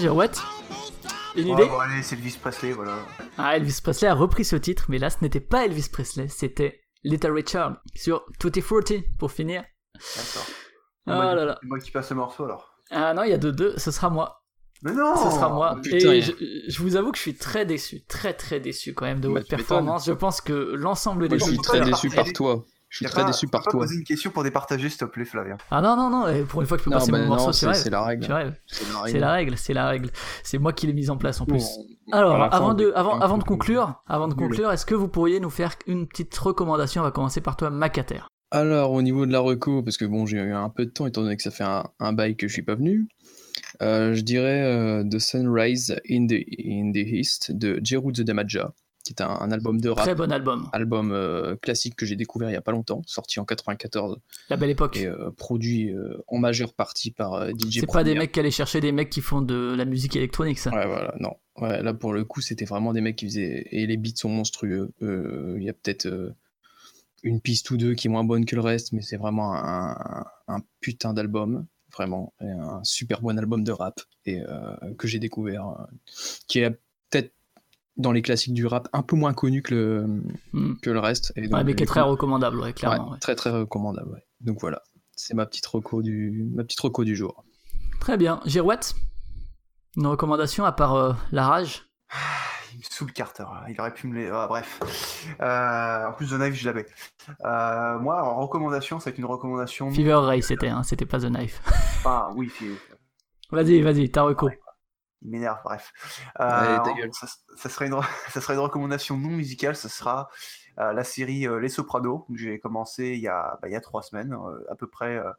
une Ouais, idée bon, allez, c'est Elvis Presley, voilà. Ah, Elvis Presley a repris ce titre, mais là, ce n'était pas Elvis Presley, c'était Little Richard sur Tutti Frutti, pour finir. D'accord. Oh moi, là là. C'est moi qui passe le morceau alors. Ah non, il y a deux deux, ce sera moi. Mais non Ce sera moi. Oh, putain. Et je, je vous avoue que je suis très déçu, très très déçu quand même de Bah, votre performance. Je pense que l'ensemble Moi, des je suis très déçu par toi. Je suis très pas- déçu par toi. poser une question pour départager, s'il te plaît, Flavien. Ah non, non, non, et pour une fois que je peux Non, passer bah mon non, morceau, c'est c'est la règle. C'est la C'est règle. la règle, c'est la règle. C'est moi qui l'ai mise en place en plus. Bon, Alors, avant de, avant, avant de conclure, avant de conclure, est-ce que vous pourriez nous faire une petite recommandation? On va commencer par toi, Macater. Alors, au niveau de la reco, parce que bon, j'ai eu un peu de temps étant donné que ça fait un, un bail que je suis pas venu, euh, je dirais euh, The Sunrise in the, in the East de Jeru the Damaja, qui est un, un album de rap, Très bon album. album euh, classique que j'ai découvert il y a pas longtemps, sorti en 94 La belle époque. et euh, produit euh, en majeure partie par DJ C'est pas des mecs qui allaient chercher des mecs qui font de la musique électronique, ça. Ouais, voilà, non. Ouais, là, pour le coup, c'était vraiment des mecs qui faisaient. Et les beats sont monstrueux. Il y a peut-être une piste ou deux qui est moins bonne que le reste, mais c'est vraiment un, putain d'album. Vraiment. Et un super bon album de rap. Et euh, que j'ai découvert. euh, qui est dans les classiques du rap un peu moins connu que le, Hmm. que le reste. Et Ouais, mais qui est très coup, recommandable, ouais, clairement. ouais, ouais. Très, très recommandable. ouais. Donc voilà. C'est ma petite reco du, ma petite reco du jour. Très bien. Girouette Une recommandation à part euh, La Rage? Il me saoule Carter, il aurait pu me les... Ah, bref. Euh, en plus, The Knife, je l'avais. Euh, moi, en recommandation, c'est une recommandation... Fever Ray, c'était, hein, c'était pas The Knife. Enfin, oui, fi- Vas-y, vas-y, ta reco. Il m'énerve, bref. Euh, ça, ça serait une, ça serait une recommandation non musicale, ce sera euh, la série euh, Les Sopranos, que j'ai commencé il y, a, bah, il y a trois semaines, euh, à, peu près, à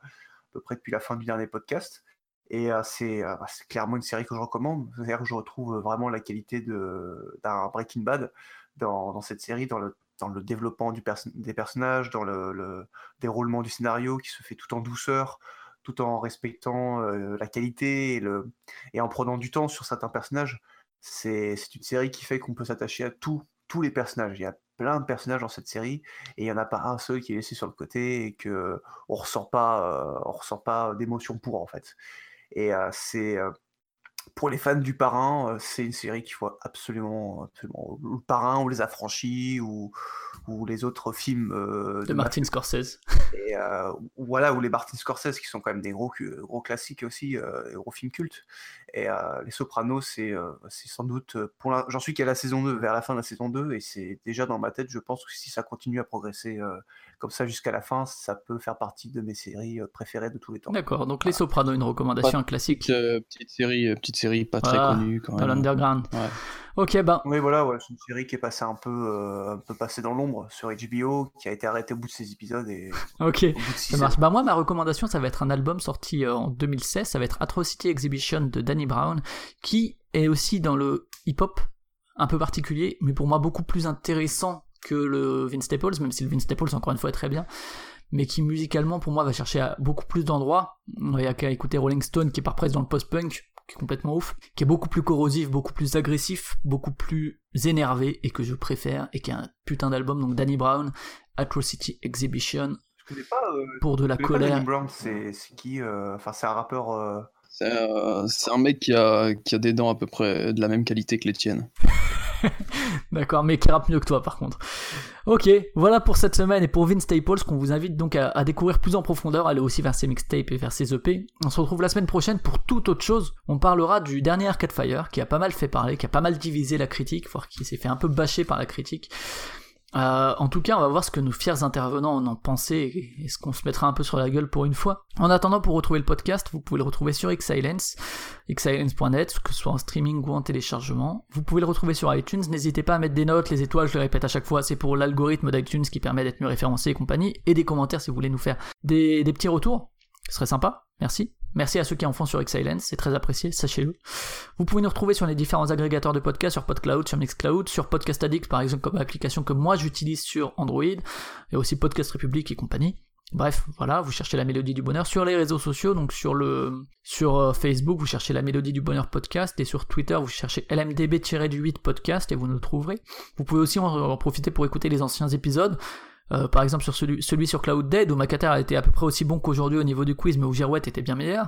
peu près depuis la fin du dernier podcast. Et c'est bah, c'est clairement une série que je recommande. C'est-à-dire que je retrouve vraiment la qualité d'un Breaking Bad dans, dans cette série, dans le, dans le développement du des personnages, dans le, le déroulement du scénario qui se fait tout en douceur, tout en respectant la qualité et, le, et en prenant du temps sur certains personnages. C'est une série qui fait qu'on peut s'attacher à tous tous les personnages. Il y a plein de personnages dans cette série et il n'y en a pas un seul qui est laissé sur le côté et que on ressent pas, ressent pas d'émotion pour en fait. Et c'est pour les fans du Parrain, euh, c'est une série qu'il faut absolument, absolument. Le Parrain ou les Affranchis ou, ou les autres films euh, De Martin Scorsese. et euh, ou- voilà, ou les Martin Scorsese qui sont quand même des gros, classiques aussi, euh, des gros films cultes. Et euh, Les Sopranos, c'est euh, c'est sans doute, pour j'en suis qu'à la saison 2, vers la fin de la saison 2, et c'est déjà dans ma tête, je pense que si ça continue à progresser euh, comme ça jusqu'à la fin, ça peut faire partie de mes séries préférées de tous les temps. D'accord, donc Les Sopranos, une recommandation, un classique. Petite, petite série, petite série pas très connue quand Dans même. l'underground. Ouais. Ok, ben, Oui, voilà, ouais, c'est une série qui est passée un peu, euh, un peu passée dans l'ombre sur HBO, qui a été arrêtée au bout de ses épisodes et ok. Ça marche. Bah moi, ma recommandation, ça va être un album sorti euh, en 2016. Ça va être Atrocity Exhibition de Danny Brown, qui est aussi dans le hip-hop un peu particulier, mais pour moi beaucoup plus intéressant que le Vince Staples, même si le Vince Staples encore une fois est très bien, mais qui musicalement pour moi va chercher à beaucoup plus d'endroits. Il n'y a qu'à écouter Rolling Stone qui part presque dans le post-punk, qui est complètement ouf, qui est beaucoup plus corrosif, beaucoup plus agressif, beaucoup plus énervé et que je préfère et qui est un putain d'album. Donc Danny Brown, Atrocity Exhibition Je connais pas, euh, pour de la colère. Danny Brown, c'est qui euh, Enfin, c'est un rappeur. euh, C'est euh, c'est un mec qui a, qui a des dents à peu près de la même qualité que les tiennes. D'accord, mais qui rappe mieux que toi par contre. Ok, voilà pour cette semaine et pour Vince Staples qu'on vous invite donc à, découvrir plus en profondeur, aller aussi vers ses mixtapes et vers ses EP. On se retrouve la semaine prochaine pour toute autre chose. On parlera du dernier Arcade Fire qui a pas mal fait parler, qui a pas mal divisé la critique, voire qui s'est fait un peu bâcher par la critique. Euh, en tout cas, on va voir ce que nos fiers intervenants en ont pensé et, ce qu'on se mettra un peu sur la gueule pour une fois. En attendant, pour retrouver le podcast, vous pouvez le retrouver sur Xsilence, xsilence.net, que ce soit en streaming ou en téléchargement. Vous pouvez le retrouver sur iTunes. N'hésitez pas à mettre des notes, les étoiles, je le répète à chaque fois, c'est pour l'algorithme d'iTunes qui permet d'être mieux référencé et compagnie. Et des commentaires si vous voulez nous faire des, des petits retours. Ce serait sympa. Merci. Merci à ceux qui en font sur Xsilence, c'est très apprécié, sachez-le. Vous pouvez nous retrouver sur les différents agrégateurs de podcasts, sur PodCloud, sur Mixcloud, sur Podcast Addict par exemple comme application que moi j'utilise sur Android, et aussi Podcast République et compagnie. Bref, voilà, vous cherchez la mélodie du bonheur sur les réseaux sociaux, donc sur le sur euh, Facebook, vous cherchez la mélodie du bonheur podcast et sur Twitter, vous cherchez LMDB-8 podcast et vous nous trouverez. Vous pouvez aussi en, en profiter pour écouter les anciens épisodes. Euh, par exemple sur celui, celui sur Cloud Dead où Macater a été à peu près aussi bon qu'aujourd'hui au niveau du quiz mais où Girouette était bien meilleur.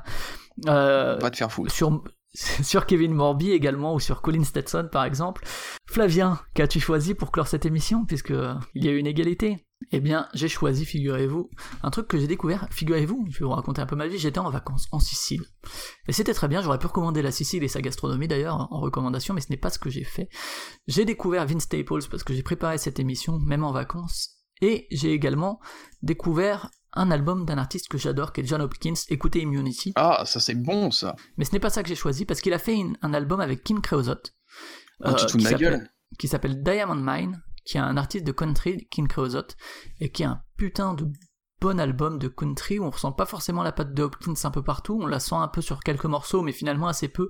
Euh, Pas te faire foutre. sur, sur Kevin Morby également ou sur Colin Stetson par exemple. Flavien, qu'as-tu choisi pour clore cette émission puisque il y a eu une égalité? Eh bien, j'ai choisi, figurez-vous, un truc que j'ai découvert. Figurez-vous, je vais vous raconter un peu ma vie. J'étais en vacances en Sicile et c'était très bien. J'aurais pu recommander la Sicile et sa gastronomie d'ailleurs en recommandation, mais ce n'est pas ce que j'ai fait. J'ai découvert Vince Staples parce que j'ai préparé cette émission même en vacances et j'ai également découvert un album d'un artiste que j'adore, qui est John Hopkins, écoutez Immunity. Ah, ça c'est bon ça. Mais ce n'est pas ça que j'ai choisi, parce qu'il a fait une- un album avec Kim Creosote. Ah, qui s'appelle- Qui s'appelle Diamond Mine, qui est un artiste de country, Kim Creosote, et qui est un putain de bon album de country où on ressent pas forcément la patte de Hopkins un peu partout, on la sent un peu sur quelques morceaux, mais finalement assez peu.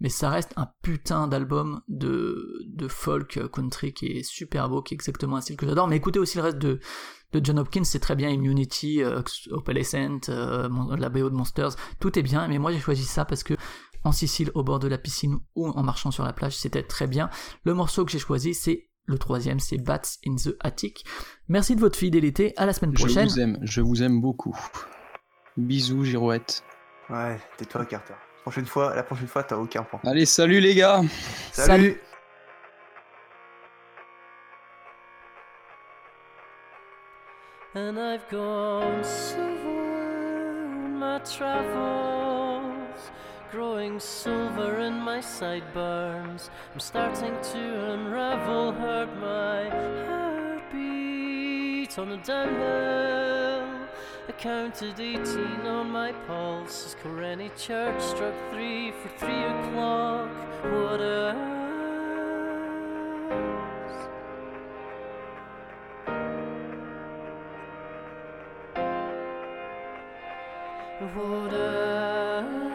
Mais ça reste un putain d'album de, de folk country qui est super beau, qui est exactement un style que j'adore. Mais écoutez aussi le reste de, de John Hopkins, c'est très bien, Immunity, euh, Opalescent, euh, la BO de Monsters, tout est bien, mais moi j'ai choisi ça parce que en Sicile, au bord de la piscine ou en marchant sur la plage, c'était très bien. Le morceau que j'ai choisi, c'est le troisième, c'est Bats in the Attic. Merci de votre fidélité, à la semaine Je prochaine. vous aime, je vous aime beaucoup. Bisous, Girouette. Ouais, tais-toi, Carter. Prochaine fois, la prochaine fois, t'as aucun point. Allez, salut les gars Salut. And I've gone silver in my travels, growing silver in my sideburns. I'm starting to unravel, heard my heartbeat on the downhill. I counted 18 on my pulse as Coreni Church struck three for three o'clock. What else? What else?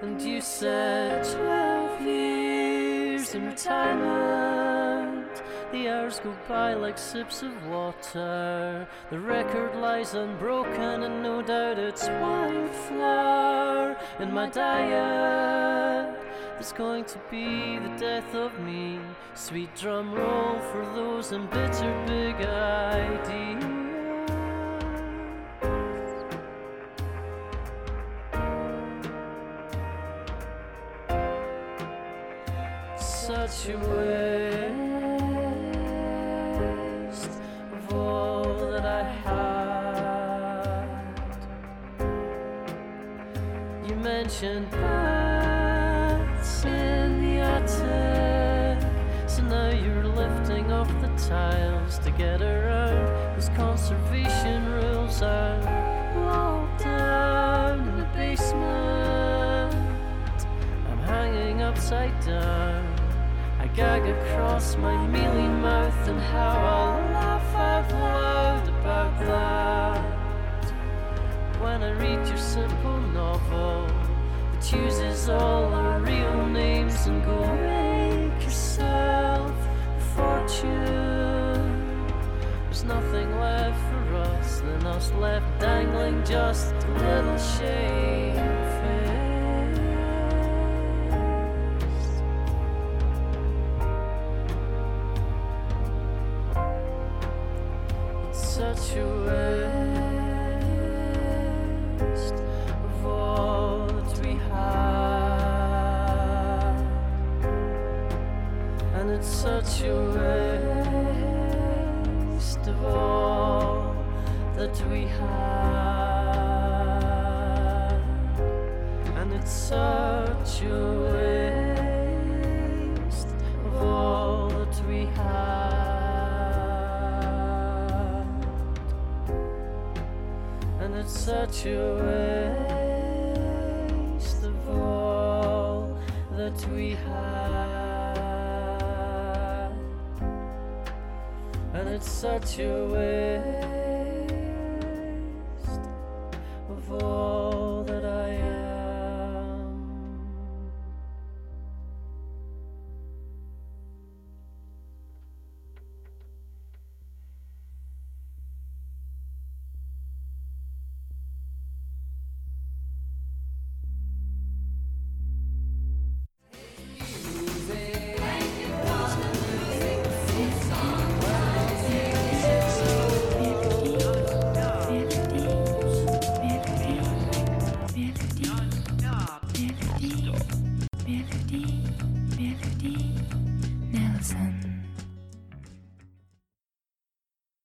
And you said in retirement. The hours go by like sips of water. The record lies unbroken, and no doubt it's wildflower in my diet. There's going to be the death of me. Sweet drum roll for those embittered big ideas. A waste of all that I had. You mentioned bats in the attic, so now you're lifting off the tiles to get around. Those conservation rules are locked down in the basement. I'm hanging upside down. Gag across my mealy mouth and how I'll laugh out loud about that. When I read your simple novel that uses all our real names and go make yourself a fortune. There's nothing left for us than us left dangling just a little shame